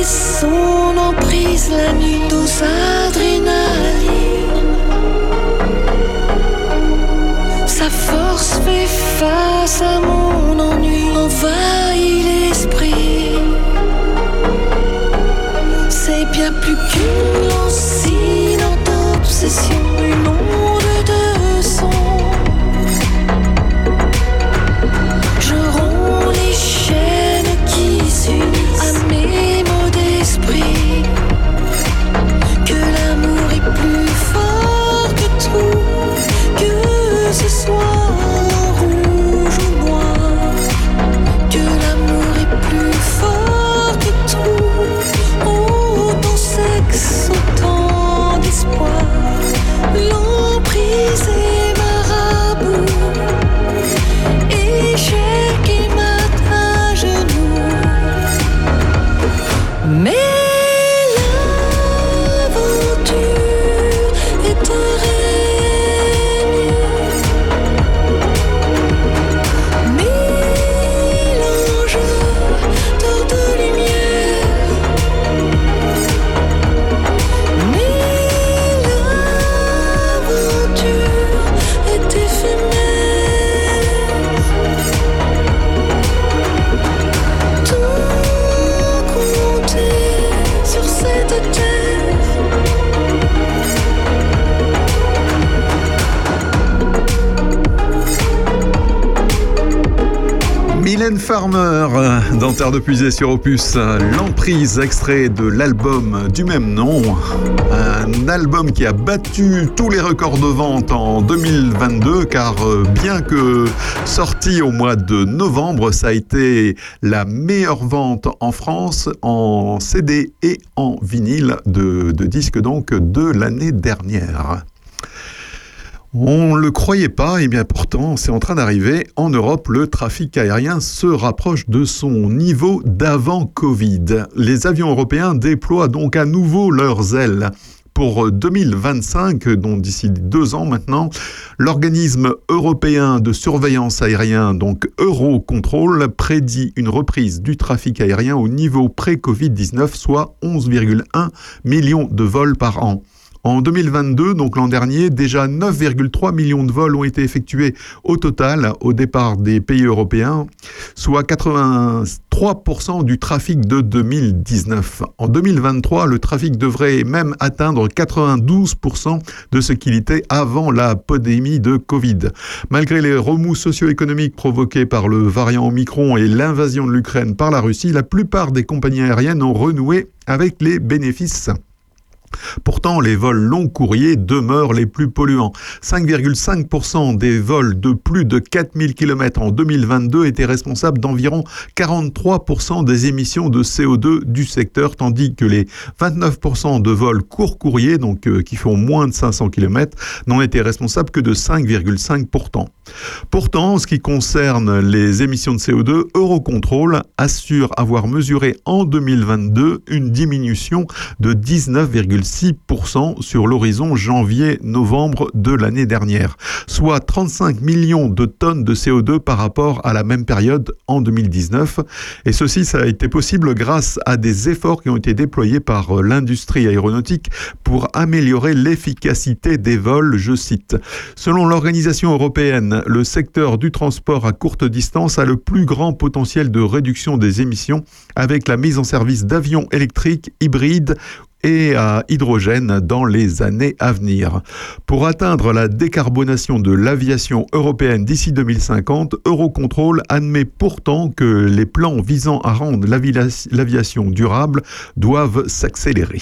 son emprise, la nuit douce adrénaline. Sa force fait face à mon ennui, envahit l'esprit. C'est bien plus qu'une lancinante obsession. Farmer euh, dans de Puisée sur Opus. euh, L'emprise extrait de l'album du même nom. Un album qui a battu tous les records de vente en 2022 car euh, bien que sorti au mois de novembre, ça a été la meilleure vente en France en CD et en vinyle de, de disques donc de l'année dernière. On ne le croyait pas, et bien pourtant, c'est en train d'arriver. En Europe, le trafic aérien se rapproche de son niveau d'avant Covid. Les avions européens déploient donc à nouveau leurs ailes. Pour 2025, donc d'ici deux ans maintenant, l'organisme européen de surveillance aérien, donc Eurocontrol, prédit une reprise du trafic aérien au niveau pré-Covid-19, soit 11,1 millions de vols par an. En 2022, donc l'an dernier, déjà 9,3 millions de vols ont été effectués au total au départ des pays européens, soit 83% du trafic de 2019. En 2023, le trafic devrait même atteindre 92% de ce qu'il était avant la pandémie de Covid. Malgré les remous socio-économiques provoqués par le variant Omicron et l'invasion de l'Ukraine par la Russie, la plupart des compagnies aériennes ont renoué avec les bénéfices. Pourtant, les vols long courriers demeurent les plus polluants. 5,5% des vols de plus de 4000 km en 2022 étaient responsables d'environ 43% des émissions de CO2 du secteur, tandis que les 29% de vols court courriers, donc euh, qui font moins de 500 km, n'en étaient responsables que de 5,5%. Pourtant, en ce qui concerne les émissions de CO2, Eurocontrol assure avoir mesuré en 2022 une diminution de 19,6% sur l'horizon janvier-novembre de l'année dernière, soit 35 millions de tonnes de CO2 par rapport à la même période en 2019. Et ceci, ça a été possible grâce à des efforts qui ont été déployés par l'industrie aéronautique pour améliorer l'efficacité des vols, je cite. Selon l'organisation européenne, le secteur du transport à courte distance a le plus grand potentiel de réduction des émissions avec la mise en service d'avions électriques, hybrides et à hydrogène dans les années à venir. Pour atteindre la décarbonation de l'aviation européenne d'ici 2050, Eurocontrol admet pourtant que les plans visant à rendre l'avi- l'aviation durable doivent s'accélérer.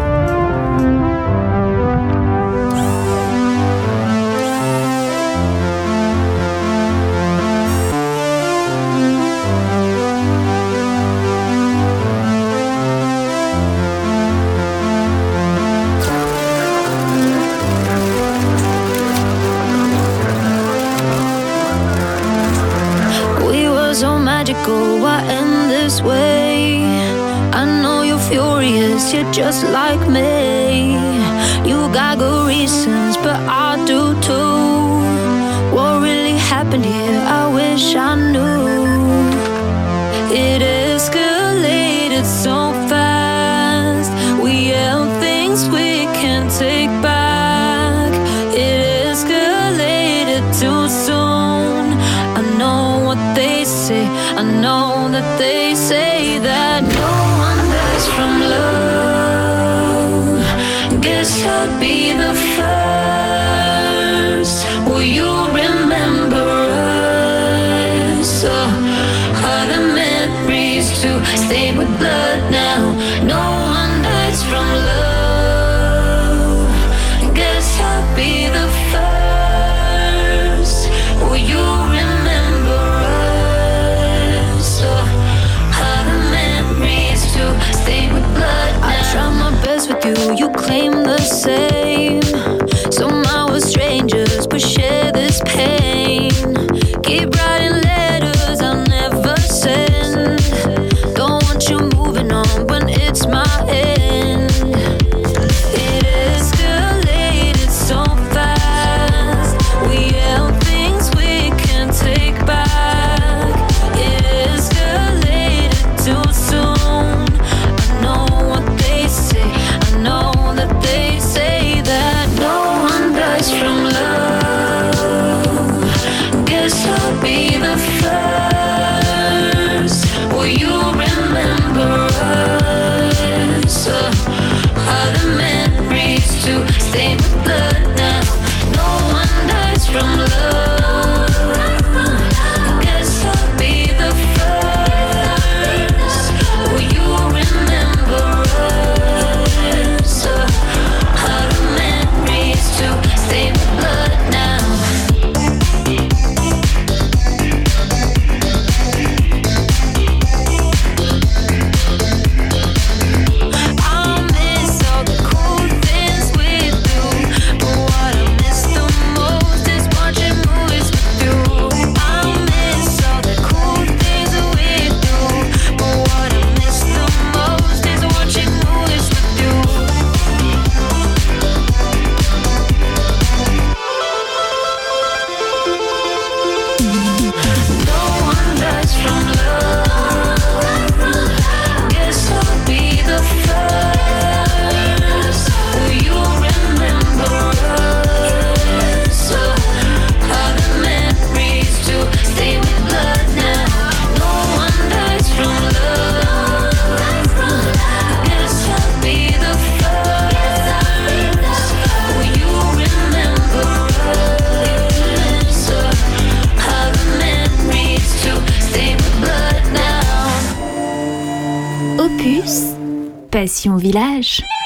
Just like me. You got good reasons, but I do too. What really happened here? I wish I knew. You, you claim the same. Destination Village.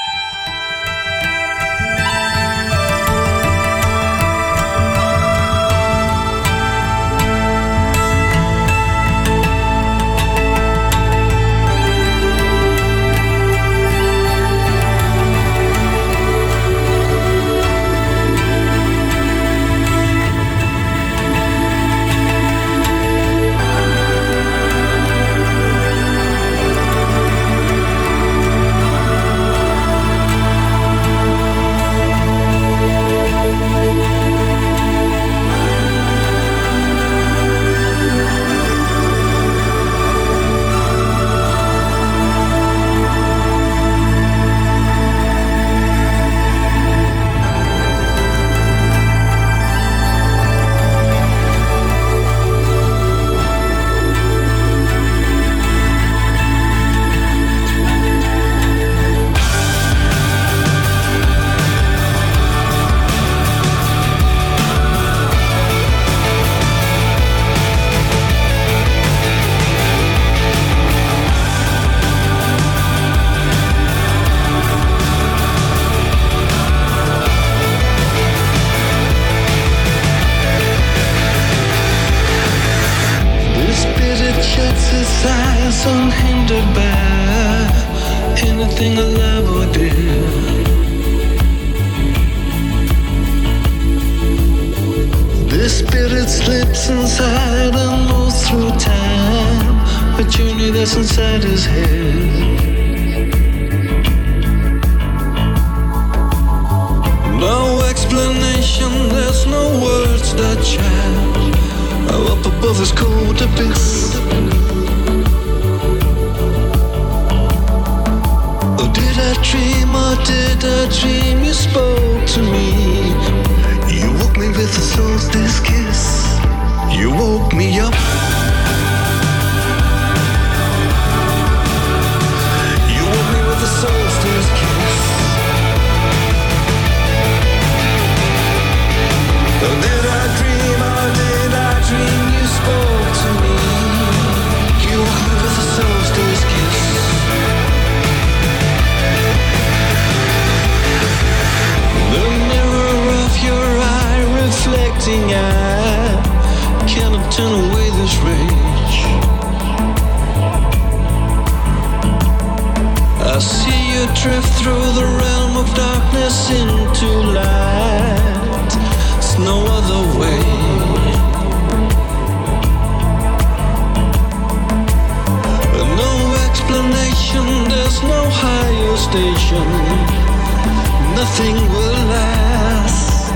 Nothing will last.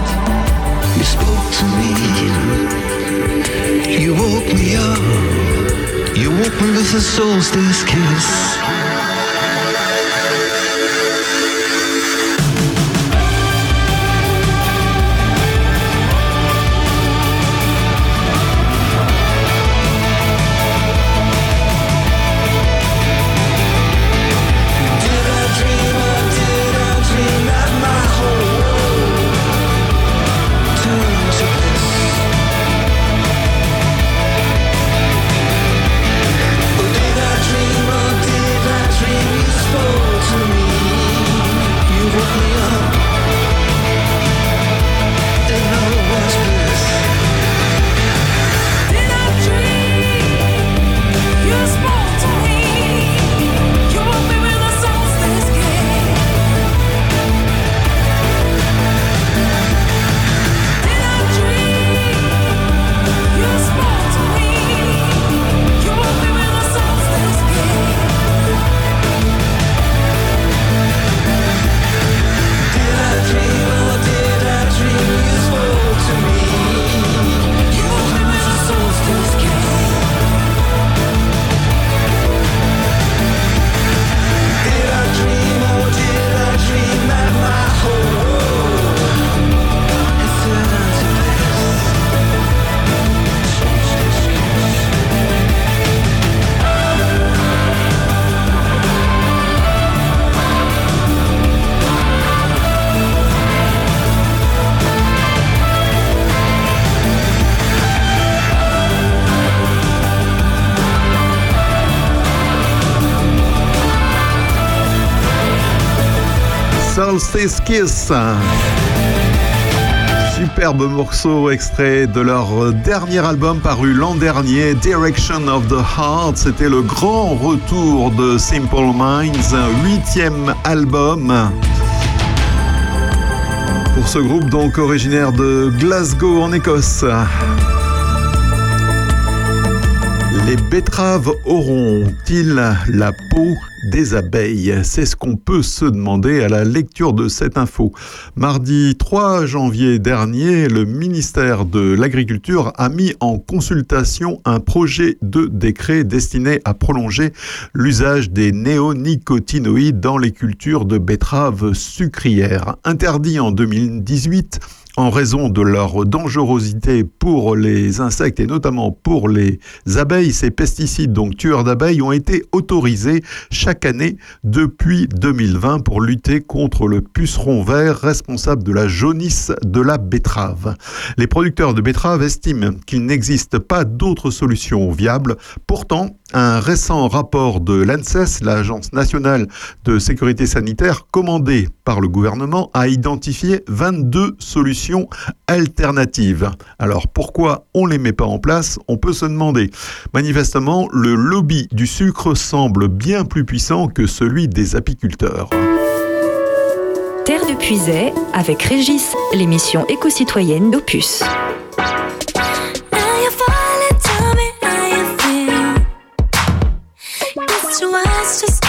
You spoke to me. You woke me up. You woke me with a solstice kiss. Superbe morceau extrait de leur dernier album paru l'an dernier, Direction of the Heart. C'était le grand retour de Simple Minds, huitième album. Pour ce groupe donc originaire de Glasgow en Écosse. Les betteraves auront-ils la peau des abeilles. C'est ce qu'on peut se demander à la lecture de cette info. Mardi 3 janvier dernier, le ministère de l'Agriculture a mis en consultation un projet de décret destiné à prolonger l'usage des néonicotinoïdes dans les cultures de betteraves sucrières. Interdit en 2018, en raison de leur dangerosité pour les insectes et notamment pour les abeilles, ces pesticides, donc tueurs d'abeilles, ont été autorisés chaque année depuis 2020 pour lutter contre le puceron vert responsable de la jaunisse de la betterave. Les producteurs de betterave estiment qu'il n'existe pas d'autre solution viable. Pourtant, un récent rapport de l'ANSES, l'Agence nationale de sécurité sanitaire, commandé par le gouvernement, a identifié 22 solutions alternatives. Alors pourquoi on ne les met pas en place? On peut se demander. Manifestement, le lobby du sucre semble bien plus puissant que celui des apiculteurs. Terre de Puisay avec Régis, l'émission éco-citoyenne d'Opus. to us just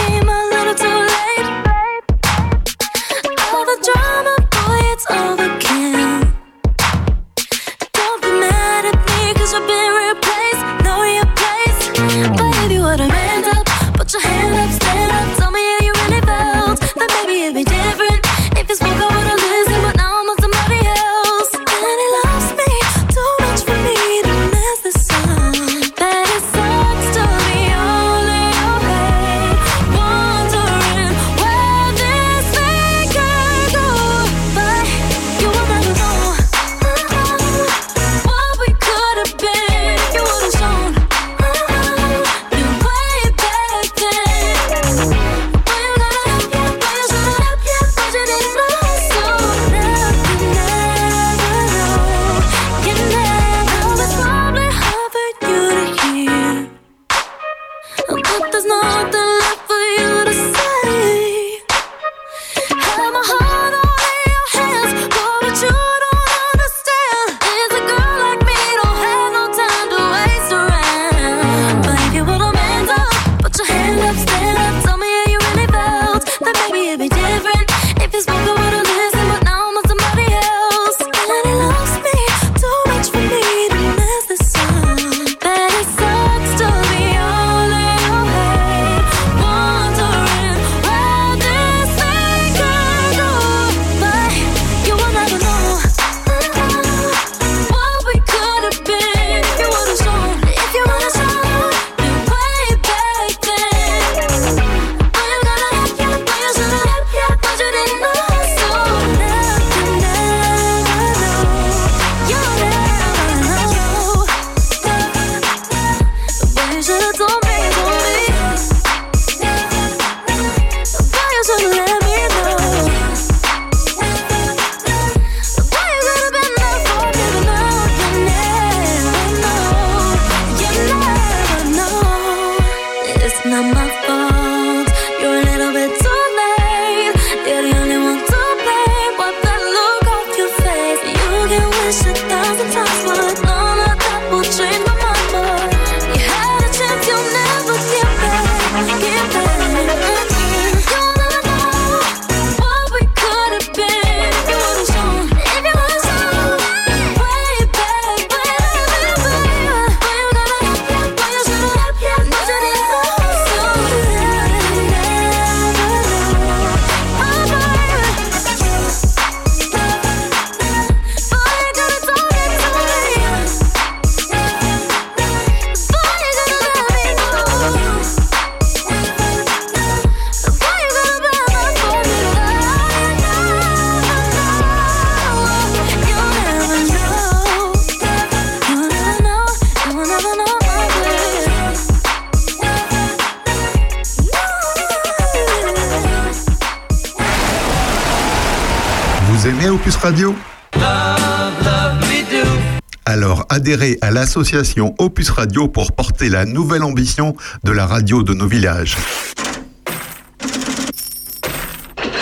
à l'association Opus Radio pour porter la nouvelle ambition de la radio de nos villages.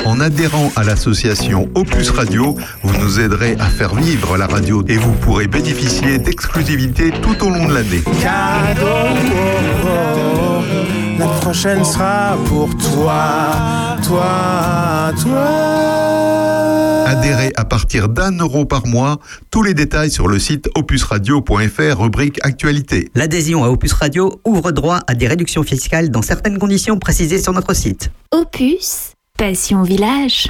En adhérant à l'association Opus Radio, vous nous aiderez à faire vivre la radio et vous pourrez bénéficier d'exclusivités tout au long de l'année. Cadeau, oh, oh, la prochaine sera pour toi, toi, toi. À partir d'un euro par mois. Tous les détails sur le site opusradio.fr, rubrique actualité. L'adhésion à Opus Radio ouvre droit à des réductions fiscales dans certaines conditions précisées sur notre site. Opus, Passion Village.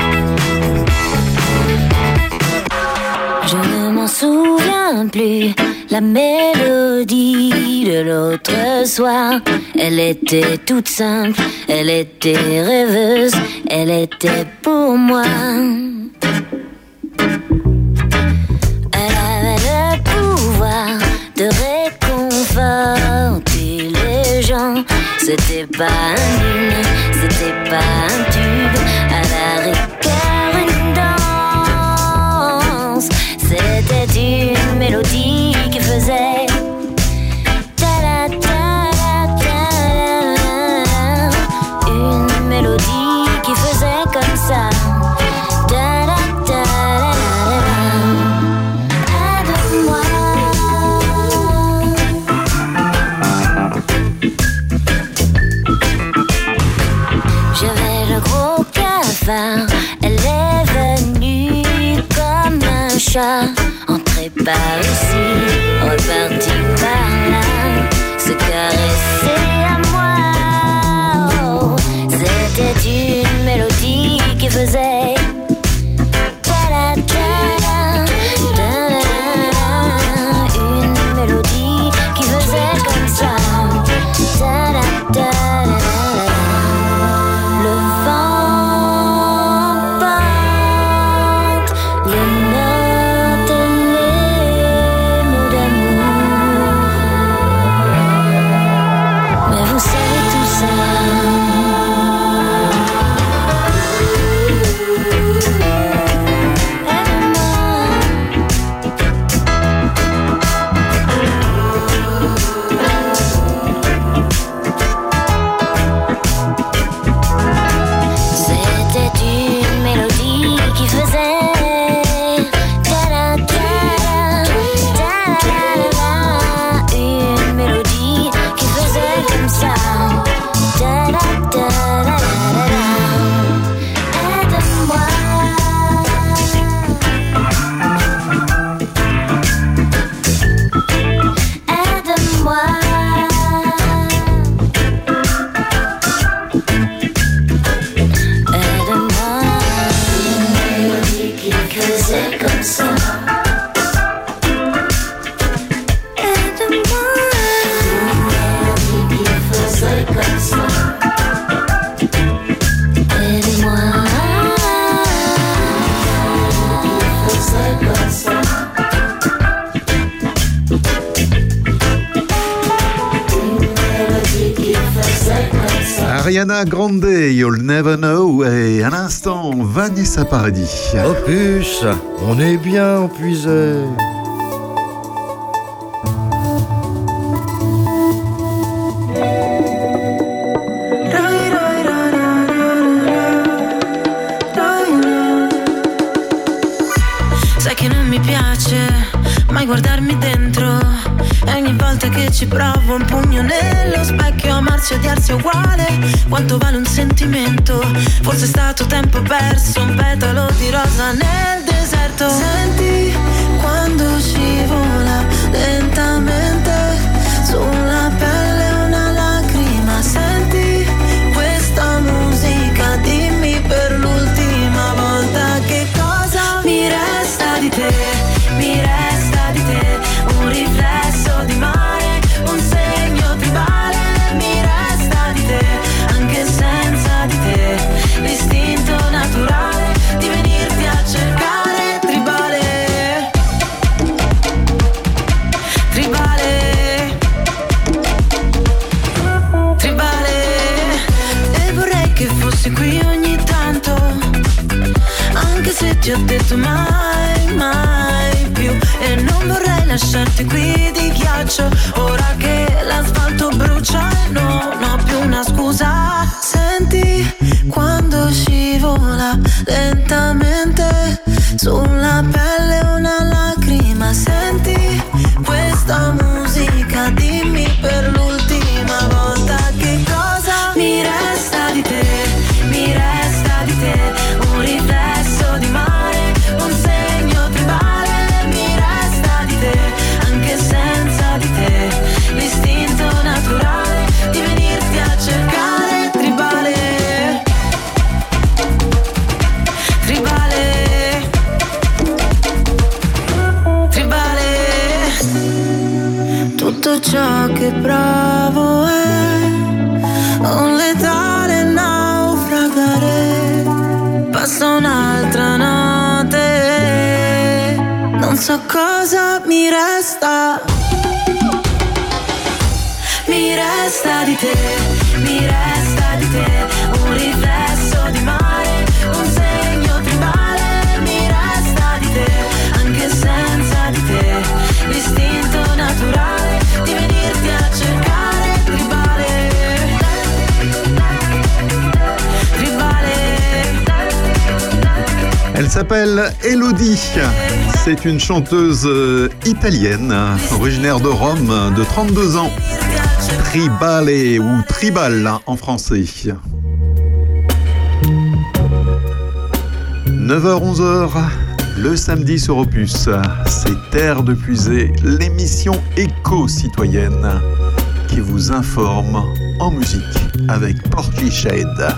Souviens plus. La mélodie de l'autre soir, elle était toute simple, elle était rêveuse, elle était pour moi. Elle avait le pouvoir de réconforter les gens. C'était pas un c'était pas un tube, entrée par Ariana Grande, You'll Never Know, et un instant, Vanessa Paradis. Opus, on est bien épuisé. Sai che non mi piace mai guardarmi dentro. E ogni volta che ci provo un pugno nello e odiarsi è uguale. Quanto vale un sentimento? Forse è stato tempo perso, un petalo di rosa nel deserto. Senti quando scivola lentamente sulla pelle una lacrima. Senti questa musica, dimmi per l'ultima volta che cosa mi resta di te. ho detto mai, mai più E non vorrei lasciarti qui di ghiaccio. Ora che l'asfalto brucia e non ho più una scusa. Senti ciò che provo è un letale naufragare. Passa un'altra notte, non so cosa mi resta. Mi resta di te, mi resta. s'appelle Elodie. C'est une chanteuse euh, italienne, originaire de Rome, de 32 ans. Tribale ou tribal en français. 9h-11h, le samedi sur Opus, c'est Terre de Puisée, l'émission éco-citoyenne qui vous informe en musique avec Porky Shade.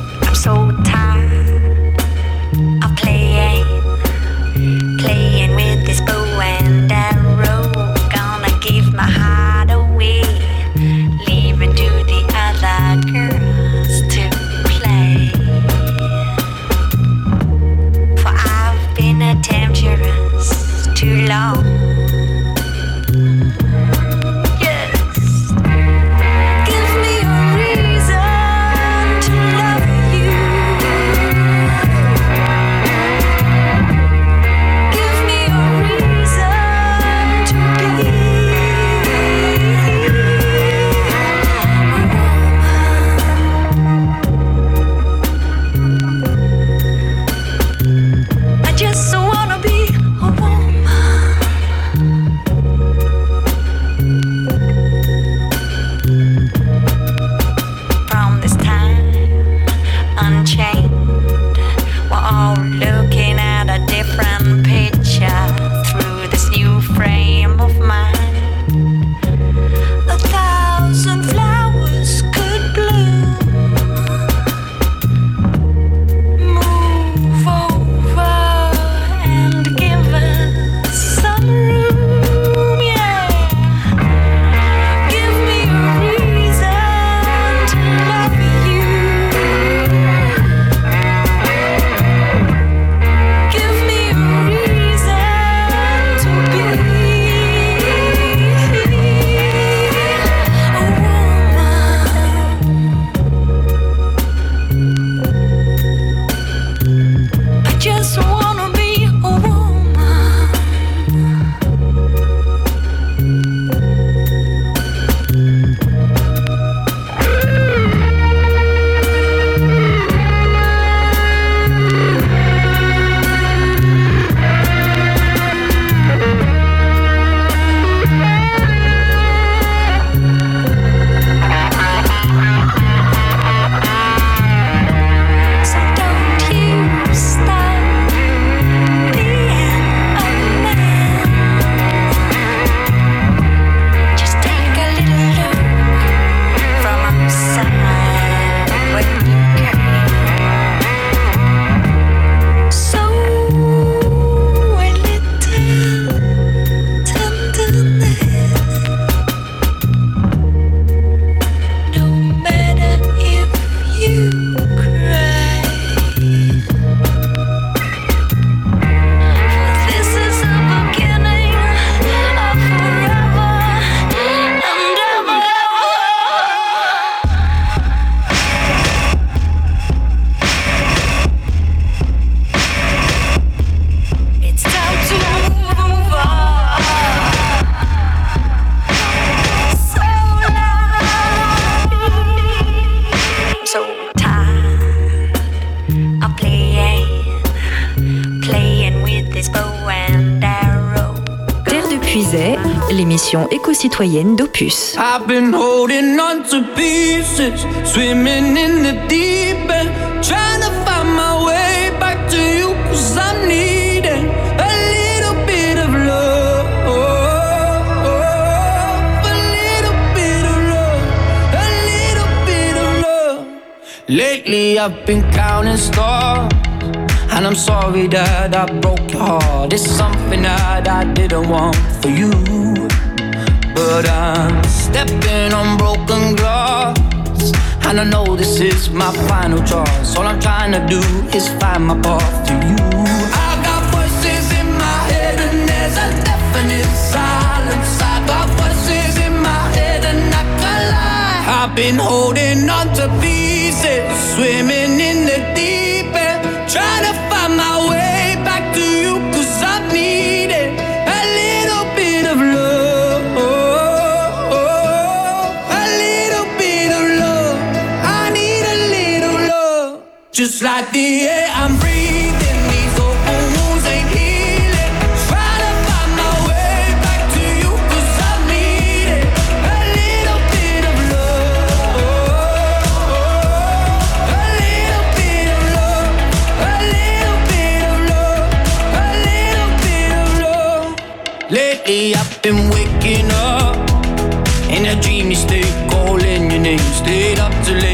Éco-citoyenne d'Opus. I've been holding on to pieces, swimming in the deep trying to find my way back to you, cause I'm needing a little bit of love. A little bit of love, a little bit of love. Lately I've been counting stars. And I'm sorry that I broke your heart. It's something that I didn't want for you. But I'm stepping on broken glass. And I know this is my final choice. All I'm trying to do is find my path to you. I got voices in my head, and there's a definite silence. I got voices in my head, and I can't lie. I've been holding on to pieces, swimming in the deep end, trying to find my way back to you, just like the air I'm breathing. These open wounds ain't healing. Try to find my way back to I need it. A little bit of love, a little bit of love, a little bit of love, a little bit of love. Lately I've been waking up in a dreamy state, calling your name. Stayed up too late,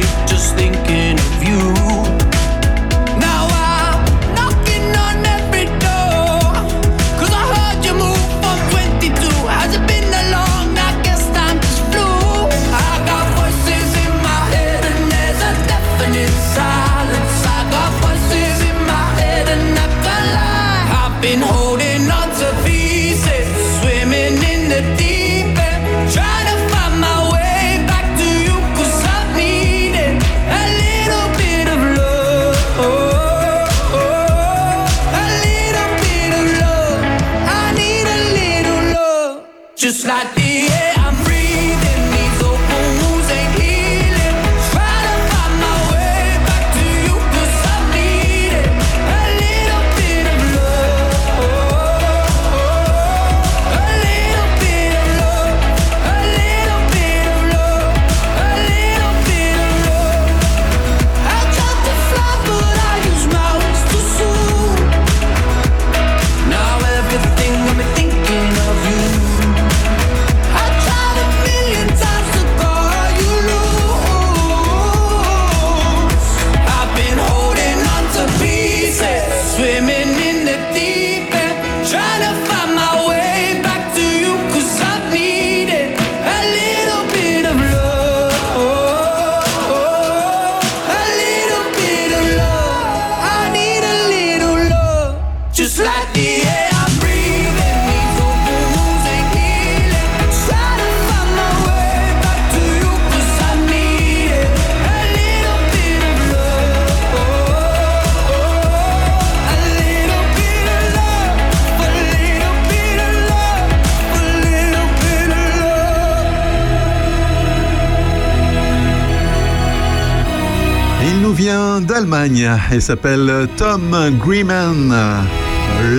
d'Allemagne et s'appelle Tom Greeman. A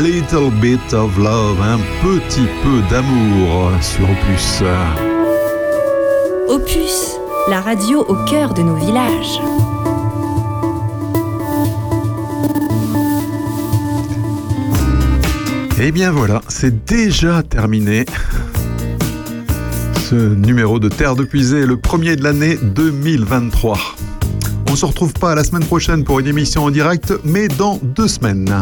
little bit of love, un petit peu d'amour sur Opus. Opus, la radio au cœur de nos villages. Et bien voilà, c'est déjà terminé. Ce numéro de Terre de Puisée est le premier de l'année 2023. On se retrouve pas la semaine prochaine pour une émission en direct, mais dans deux semaines.